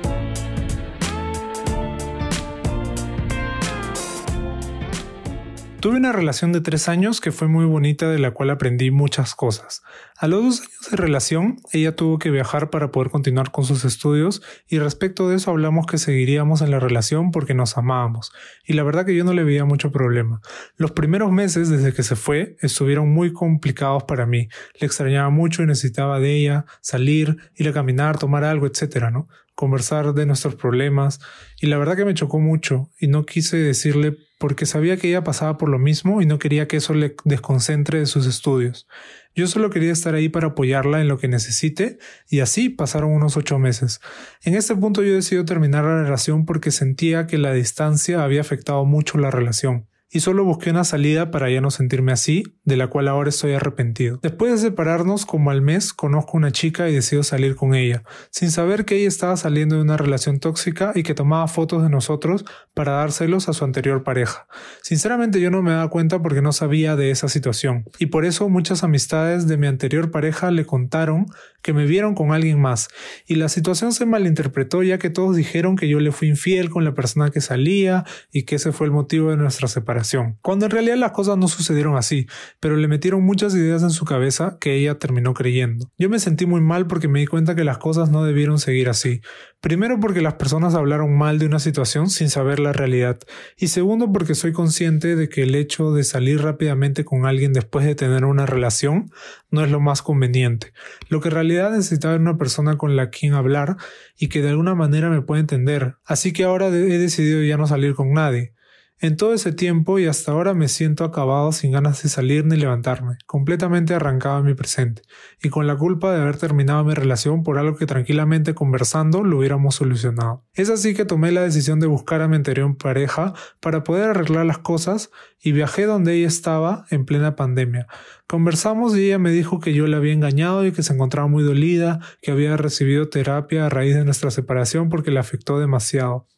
Tuve una relación de tres años que fue muy bonita de la cual aprendí muchas cosas. A los dos años de relación, ella tuvo que viajar para poder continuar con sus estudios y respecto de eso hablamos que seguiríamos en la relación porque nos amábamos y la verdad que yo no le veía mucho problema. Los primeros meses desde que se fue estuvieron muy complicados para mí. Le extrañaba mucho y necesitaba de ella salir, ir a caminar, tomar algo, etcétera, ¿no? Conversar de nuestros problemas y la verdad que me chocó mucho y no quise decirle porque sabía que ella pasaba por lo mismo y no quería que eso le desconcentre de sus estudios. Yo solo quería estar ahí para apoyarla en lo que necesite y así pasaron unos ocho meses. En este punto yo decidí terminar la relación porque sentía que la distancia había afectado mucho la relación y solo busqué una salida para ya no sentirme así, de la cual ahora estoy arrepentido. Después de separarnos como al mes, conozco una chica y decido salir con ella, sin saber que ella estaba saliendo de una relación tóxica y que tomaba fotos de nosotros para dárselos a su anterior pareja. Sinceramente yo no me daba cuenta porque no sabía de esa situación, y por eso muchas amistades de mi anterior pareja le contaron que me vieron con alguien más, y la situación se malinterpretó ya que todos dijeron que yo le fui infiel con la persona que salía y que ese fue el motivo de nuestra separación, cuando en realidad las cosas no sucedieron así, pero le metieron muchas ideas en su cabeza que ella terminó creyendo. Yo me sentí muy mal porque me di cuenta que las cosas no debieron seguir así, primero porque las personas hablaron mal de una situación sin saber la realidad, y segundo porque soy consciente de que el hecho de salir rápidamente con alguien después de tener una relación no es lo más conveniente. Lo que en realidad necesitaba era una persona con la quien hablar y que de alguna manera me pueda entender. Así que ahora he decidido ya no salir con nadie. En todo ese tiempo y hasta ahora me siento acabado sin ganas de salir ni levantarme, completamente arrancado en mi presente, y con la culpa de haber terminado mi relación por algo que tranquilamente conversando lo hubiéramos solucionado. Es así que tomé la decisión de buscar a mi anterior pareja para poder arreglar las cosas y viajé donde ella estaba en plena pandemia. Conversamos y ella me dijo que yo la había engañado y que se encontraba muy dolida, que había recibido terapia a raíz de nuestra separación porque le afectó demasiado.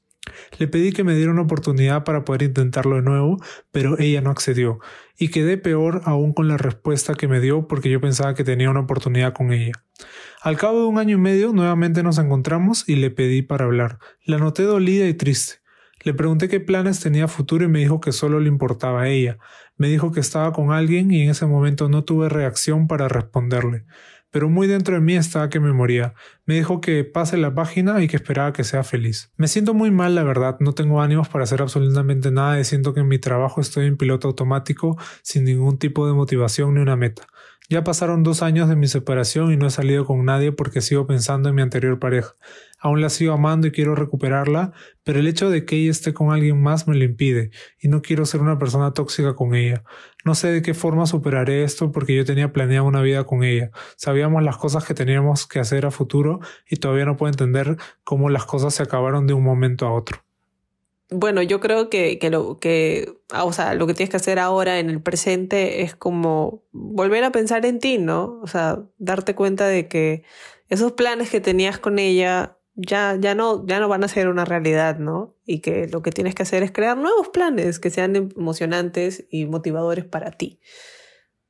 Le pedí que me diera una oportunidad para poder intentarlo de nuevo, pero ella no accedió, y quedé peor aún con la respuesta que me dio porque yo pensaba que tenía una oportunidad con ella. Al cabo de un año y medio nuevamente nos encontramos y le pedí para hablar. La noté dolida y triste. Le pregunté qué planes tenía futuro y me dijo que solo le importaba a ella. Me dijo que estaba con alguien y en ese momento no tuve reacción para responderle pero muy dentro de mí estaba que me moría. Me dijo que pase la página y que esperaba que sea feliz. Me siento muy mal, la verdad, no tengo ánimos para hacer absolutamente nada y siento que en mi trabajo estoy en piloto automático sin ningún tipo de motivación ni una meta. Ya pasaron dos años de mi separación y no he salido con nadie porque sigo pensando en mi anterior pareja. Aún la sigo amando y quiero recuperarla, pero el hecho de que ella esté con alguien más me lo impide, y no quiero ser una persona tóxica con ella. No sé de qué forma superaré esto porque yo tenía planeado una vida con ella. Sabíamos las cosas que teníamos que hacer a futuro y todavía no puedo entender cómo las cosas se acabaron de un momento a otro. Bueno, yo creo que, que, lo, que, ah, o sea, lo que tienes que hacer ahora en el presente es como volver a pensar en ti, ¿no? O sea, darte cuenta de que esos planes que tenías con ella ya, ya, no, ya no van a ser una realidad, ¿no? Y que lo que tienes que hacer es crear nuevos planes que sean emocionantes y motivadores para ti.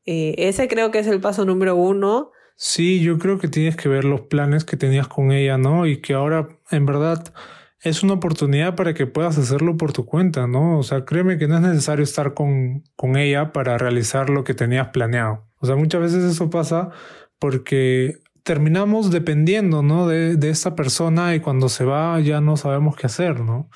Eh, ese creo que es el paso número uno. Sí, yo creo que tienes que ver los planes que tenías con ella, ¿no? Y que ahora, en verdad, es una oportunidad para que puedas hacerlo por tu cuenta, ¿no? O sea, créeme que no es necesario estar con, con ella para realizar lo que tenías planeado. O sea, muchas veces eso pasa porque terminamos dependiendo, ¿no? De, de esta persona y cuando se va ya no sabemos qué hacer, ¿no?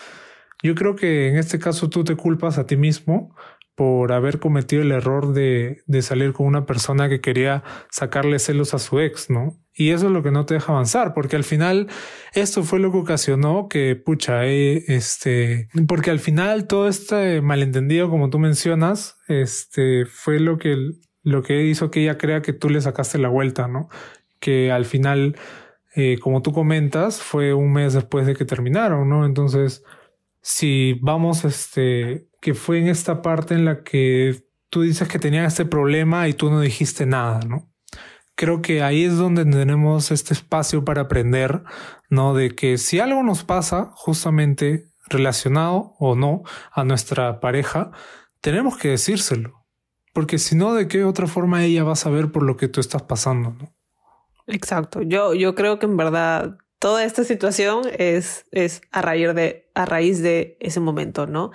Yo creo que en este caso tú te culpas a ti mismo por haber cometido el error de, de, salir con una persona que quería sacarle celos a su ex, ¿no? Y eso es lo que no te deja avanzar, porque al final esto fue lo que ocasionó que, pucha, eh, este, porque al final todo este malentendido, como tú mencionas, este, fue lo que, lo que hizo que ella crea que tú le sacaste la vuelta, ¿no? Que al final, eh, como tú comentas, fue un mes después de que terminaron, ¿no? Entonces, si vamos, este, que fue en esta parte en la que tú dices que tenía este problema y tú no dijiste nada, ¿no? Creo que ahí es donde tenemos este espacio para aprender, ¿no? De que si algo nos pasa justamente relacionado o no a nuestra pareja, tenemos que decírselo. Porque si no, ¿de qué otra forma ella va a saber por lo que tú estás pasando, ¿no? Exacto. Yo, yo creo que en verdad toda esta situación es, es a, raíz de, a raíz de ese momento, ¿no?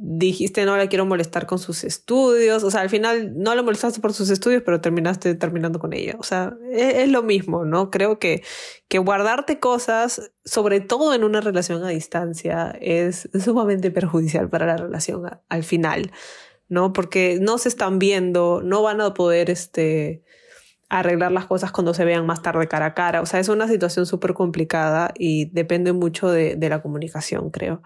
Dijiste no la quiero molestar con sus estudios, o sea, al final no la molestaste por sus estudios, pero terminaste terminando con ella. O sea, es, es lo mismo, ¿no? Creo que, que guardarte cosas, sobre todo en una relación a distancia, es sumamente perjudicial para la relación al final, ¿no? Porque no se están viendo, no van a poder, este, arreglar las cosas cuando se vean más tarde cara a cara. O sea, es una situación súper complicada y depende mucho de, de, la comunicación, creo.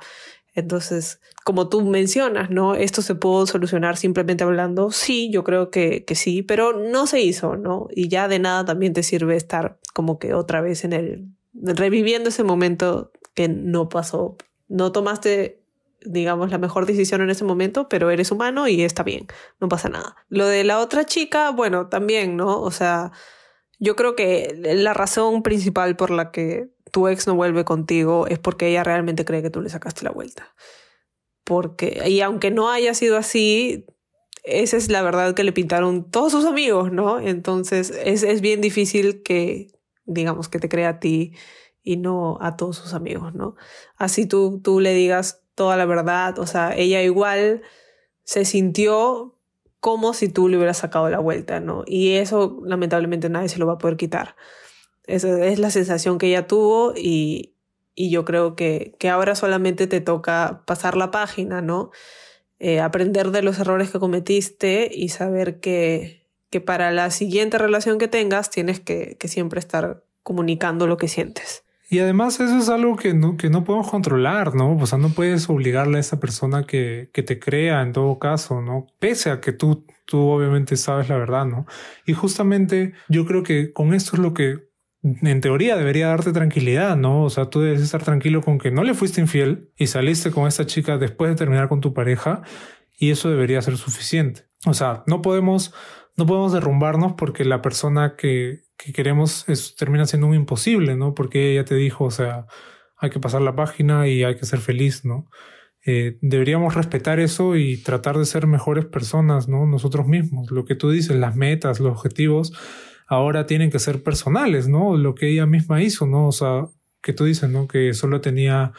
Entonces, como tú mencionas, ¿no? Esto se pudo solucionar simplemente hablando. Sí, yo creo que, que sí, pero no se hizo, ¿no? Y ya de nada también te sirve estar como que otra vez en el, reviviendo ese momento que no pasó. No tomaste digamos, la mejor decisión en ese momento, pero eres humano y está bien, no pasa nada. Lo de la otra chica, bueno, también, ¿no? O sea, yo creo que la razón principal por la que tu ex no vuelve contigo es porque ella realmente cree que tú le sacaste la vuelta. Porque, y aunque no haya sido así, esa es la verdad que le pintaron todos sus amigos, ¿no? Entonces es, es bien difícil que, digamos, que te crea a ti y no a todos sus amigos, ¿no? Así tú, tú le digas toda la verdad, o sea, ella igual se sintió como si tú le hubieras sacado la vuelta, ¿no? Y eso lamentablemente nadie se lo va a poder quitar. Esa es la sensación que ella tuvo y, y yo creo que, que ahora solamente te toca pasar la página, ¿no? Eh, aprender de los errores que cometiste y saber que, que para la siguiente relación que tengas tienes que, que siempre estar comunicando lo que sientes. Y además eso es algo que no, que no podemos controlar, ¿no? O sea, no puedes obligarle a esa persona que, que te crea en todo caso, ¿no? Pese a que tú, tú obviamente sabes la verdad, ¿no? Y justamente yo creo que con esto es lo que en teoría debería darte tranquilidad, ¿no? O sea, tú debes estar tranquilo con que no le fuiste infiel y saliste con esta chica después de terminar con tu pareja y eso debería ser suficiente. O sea, no podemos, no podemos derrumbarnos porque la persona que, que queremos es, termina siendo un imposible, ¿no? Porque ella te dijo, o sea, hay que pasar la página y hay que ser feliz, ¿no? Eh, deberíamos respetar eso y tratar de ser mejores personas, ¿no? Nosotros mismos. Lo que tú dices, las metas, los objetivos, ahora tienen que ser personales, ¿no? Lo que ella misma hizo, ¿no? O sea, que tú dices, ¿no? Que solo tenía,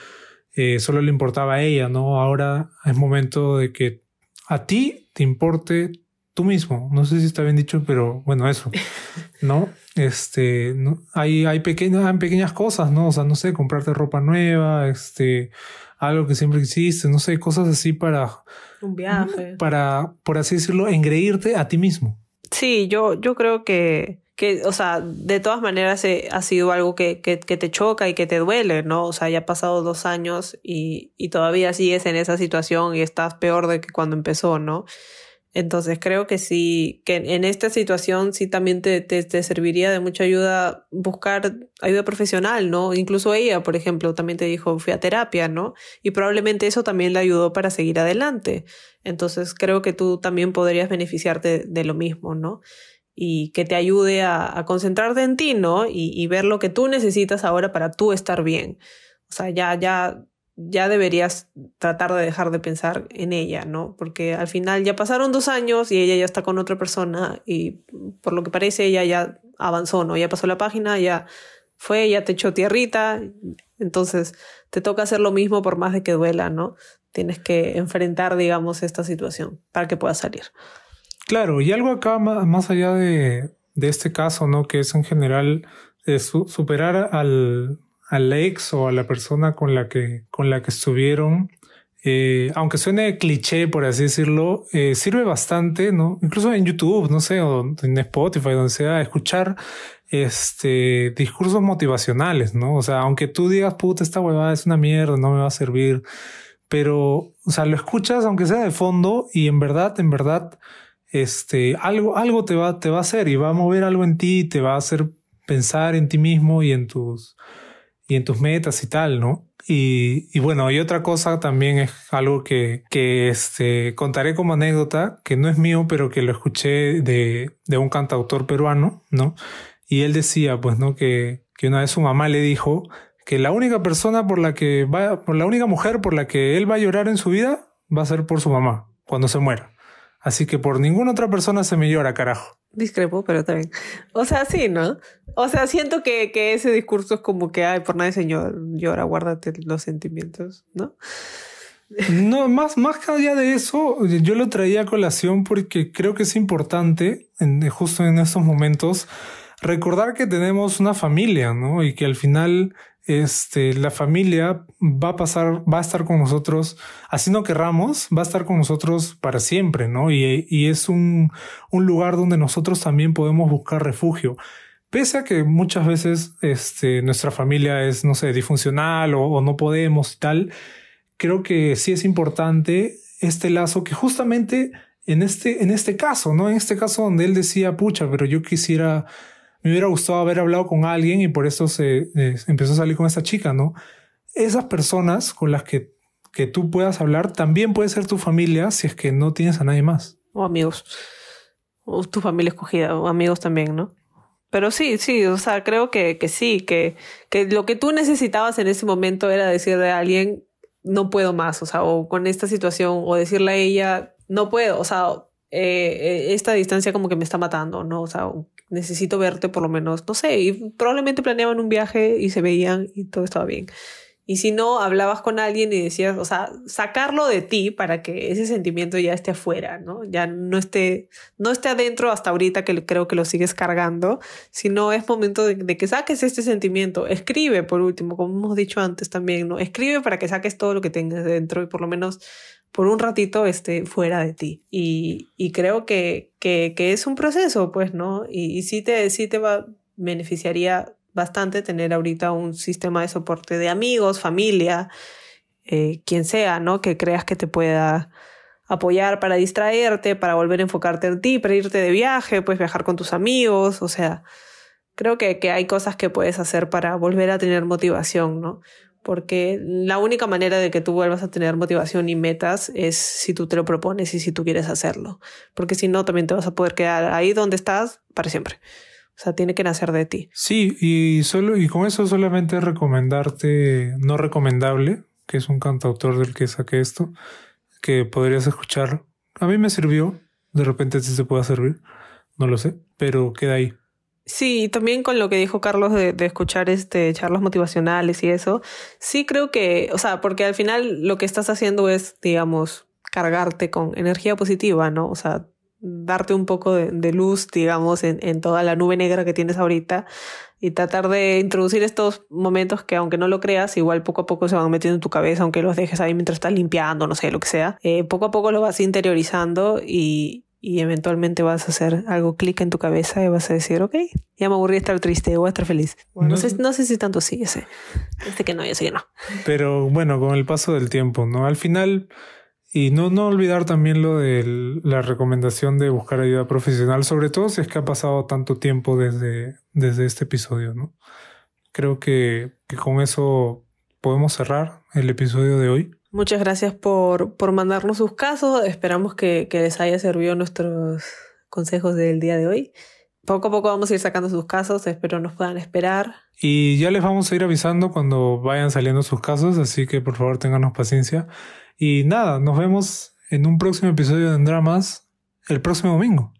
eh, solo le importaba a ella, ¿no? Ahora es momento de que a ti te importe tú mismo. No sé si está bien dicho, pero bueno, eso, <laughs> ¿no? Este, no, hay, hay pequeñas, pequeñas cosas, ¿no? O sea, no sé, comprarte ropa nueva, este, algo que siempre existe, no sé, cosas así para... Un viaje. Para, por así decirlo, engreírte a ti mismo. Sí, yo, yo creo que, que, o sea, de todas maneras eh, ha sido algo que, que, que, te choca y que te duele, ¿no? O sea, ya ha pasado dos años y, y todavía sigues en esa situación y estás peor de que cuando empezó, ¿no? Entonces creo que sí, que en esta situación sí también te, te, te, serviría de mucha ayuda buscar ayuda profesional, ¿no? Incluso ella, por ejemplo, también te dijo, fui a terapia, ¿no? Y probablemente eso también le ayudó para seguir adelante. Entonces creo que tú también podrías beneficiarte de lo mismo, ¿no? Y que te ayude a, a concentrarte en ti, ¿no? Y, y ver lo que tú necesitas ahora para tú estar bien. O sea, ya, ya ya deberías tratar de dejar de pensar en ella, ¿no? Porque al final ya pasaron dos años y ella ya está con otra persona y por lo que parece ella ya avanzó, ¿no? Ya pasó la página, ya fue, ya te echó tierrita, entonces te toca hacer lo mismo por más de que duela, ¿no? Tienes que enfrentar, digamos, esta situación para que puedas salir. Claro, y algo acá más allá de, de este caso, ¿no? Que es en general superar al, al ex o a la persona con la que, con la que estuvieron, eh, aunque suene cliché, por así decirlo, eh, sirve bastante, ¿no? Incluso en YouTube, no sé, o en Spotify, donde sea, escuchar este discursos motivacionales, ¿no? O sea, aunque tú digas, puta, esta huevada es una mierda, no me va a servir, pero, o sea, lo escuchas aunque sea de fondo y en verdad, en verdad, este, algo, algo te va, te va a hacer y va a mover algo en ti, te va a hacer pensar en ti mismo y en tus, y en tus metas y tal, ¿no? Y, y, bueno, y otra cosa también es algo que, que este, contaré como anécdota, que no es mío, pero que lo escuché de, de un cantautor peruano, ¿no? Y él decía, pues, ¿no? Que, que una vez su mamá le dijo que la única persona por la que va, por la única mujer por la que él va a llorar en su vida va a ser por su mamá, cuando se muera. Así que por ninguna otra persona se me llora, carajo. Discrepo, pero también. O sea, sí, ¿no? O sea, siento que, que ese discurso es como que, ay, por nadie señor, llora, guárdate los sentimientos, ¿no? No, más, más allá de eso, yo lo traía a colación porque creo que es importante, en, justo en estos momentos, recordar que tenemos una familia, ¿no? Y que al final este, la familia va a pasar, va a estar con nosotros, así no querramos, va a estar con nosotros para siempre, ¿no? Y, y es un, un, lugar donde nosotros también podemos buscar refugio. Pese a que muchas veces este, nuestra familia es, no sé, disfuncional o, o no podemos y tal, creo que sí es importante este lazo que justamente en este, en este caso, ¿no? En este caso donde él decía, pucha, pero yo quisiera me hubiera gustado haber hablado con alguien y por eso se eh, empezó a salir con esta chica, ¿no? Esas personas con las que, que tú puedas hablar también puede ser tu familia si es que no tienes a nadie más. O amigos. O tu familia escogida, o amigos también, ¿no? Pero sí, sí, o sea, creo que, que sí, que, que lo que tú necesitabas en ese momento era decirle a alguien, no puedo más, o sea, o con esta situación, o decirle a ella, no puedo, o sea, eh, esta distancia como que me está matando, ¿no? O sea, necesito verte por lo menos, no sé, y probablemente planeaban un viaje y se veían y todo estaba bien. Y si no, hablabas con alguien y decías, o sea, sacarlo de ti para que ese sentimiento ya esté afuera, ¿no? Ya no esté, no esté adentro hasta ahorita que creo que lo sigues cargando, sino es momento de, que saques este sentimiento. Escribe, por último, como hemos dicho antes también, ¿no? Escribe para que saques todo lo que tengas dentro y por lo menos por un ratito esté fuera de ti. Y, y creo que, que, es un proceso, pues, ¿no? Y, y sí te, sí te va, beneficiaría bastante tener ahorita un sistema de soporte de amigos, familia, eh, quien sea, ¿no? Que creas que te pueda apoyar para distraerte, para volver a enfocarte en ti, para irte de viaje, puedes viajar con tus amigos, o sea, creo que, que hay cosas que puedes hacer para volver a tener motivación, ¿no? Porque la única manera de que tú vuelvas a tener motivación y metas es si tú te lo propones y si tú quieres hacerlo. Porque si no, también te vas a poder quedar ahí donde estás para siempre. O sea, tiene que nacer de ti. Sí, y solo, y con eso solamente recomendarte No Recomendable, que es un cantautor del que saqué esto, que podrías escuchar. A mí me sirvió, de repente sí se puede servir, no lo sé, pero queda ahí. Sí, también con lo que dijo Carlos de, de, escuchar este charlas motivacionales y eso, sí creo que, o sea, porque al final lo que estás haciendo es, digamos, cargarte con energía positiva, ¿no? O sea, darte un poco de, luz, digamos, en, en, toda la nube negra que tienes ahorita y tratar de introducir estos momentos que aunque no lo creas, igual poco a poco se van metiendo en tu cabeza, aunque los dejes ahí mientras estás limpiando, no sé, lo que sea. Eh, poco a poco lo vas interiorizando y, y eventualmente vas a hacer algo clic en tu cabeza y vas a decir, ok, ya me aburrí de estar triste, voy a estar feliz. Bueno, no, sé, no sé si tanto sí, ese, este que no, yo sé que no. Pero bueno, con el paso del tiempo, ¿no? Al final y no, no olvidar también lo de la recomendación de buscar ayuda profesional, sobre todo si es que ha pasado tanto tiempo desde, desde este episodio, ¿no? Creo que, que con eso podemos cerrar el episodio de hoy. Muchas gracias por, por mandarnos sus casos. Esperamos que, que les haya servido nuestros consejos del día de hoy. Poco a poco vamos a ir sacando sus casos, espero nos puedan esperar. Y ya les vamos a ir avisando cuando vayan saliendo sus casos, así que por favor ténganos paciencia. Y nada, nos vemos en un próximo episodio de Dramas el próximo domingo.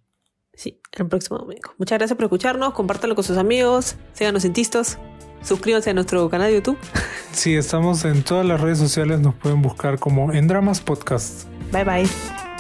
Sí, el próximo domingo. Muchas gracias por escucharnos, compártanlo con sus amigos, síganos en Tistos, suscríbanse a nuestro canal de YouTube. <laughs> Sí, estamos en todas las redes sociales, nos pueden buscar como En Dramas Podcast. Bye bye.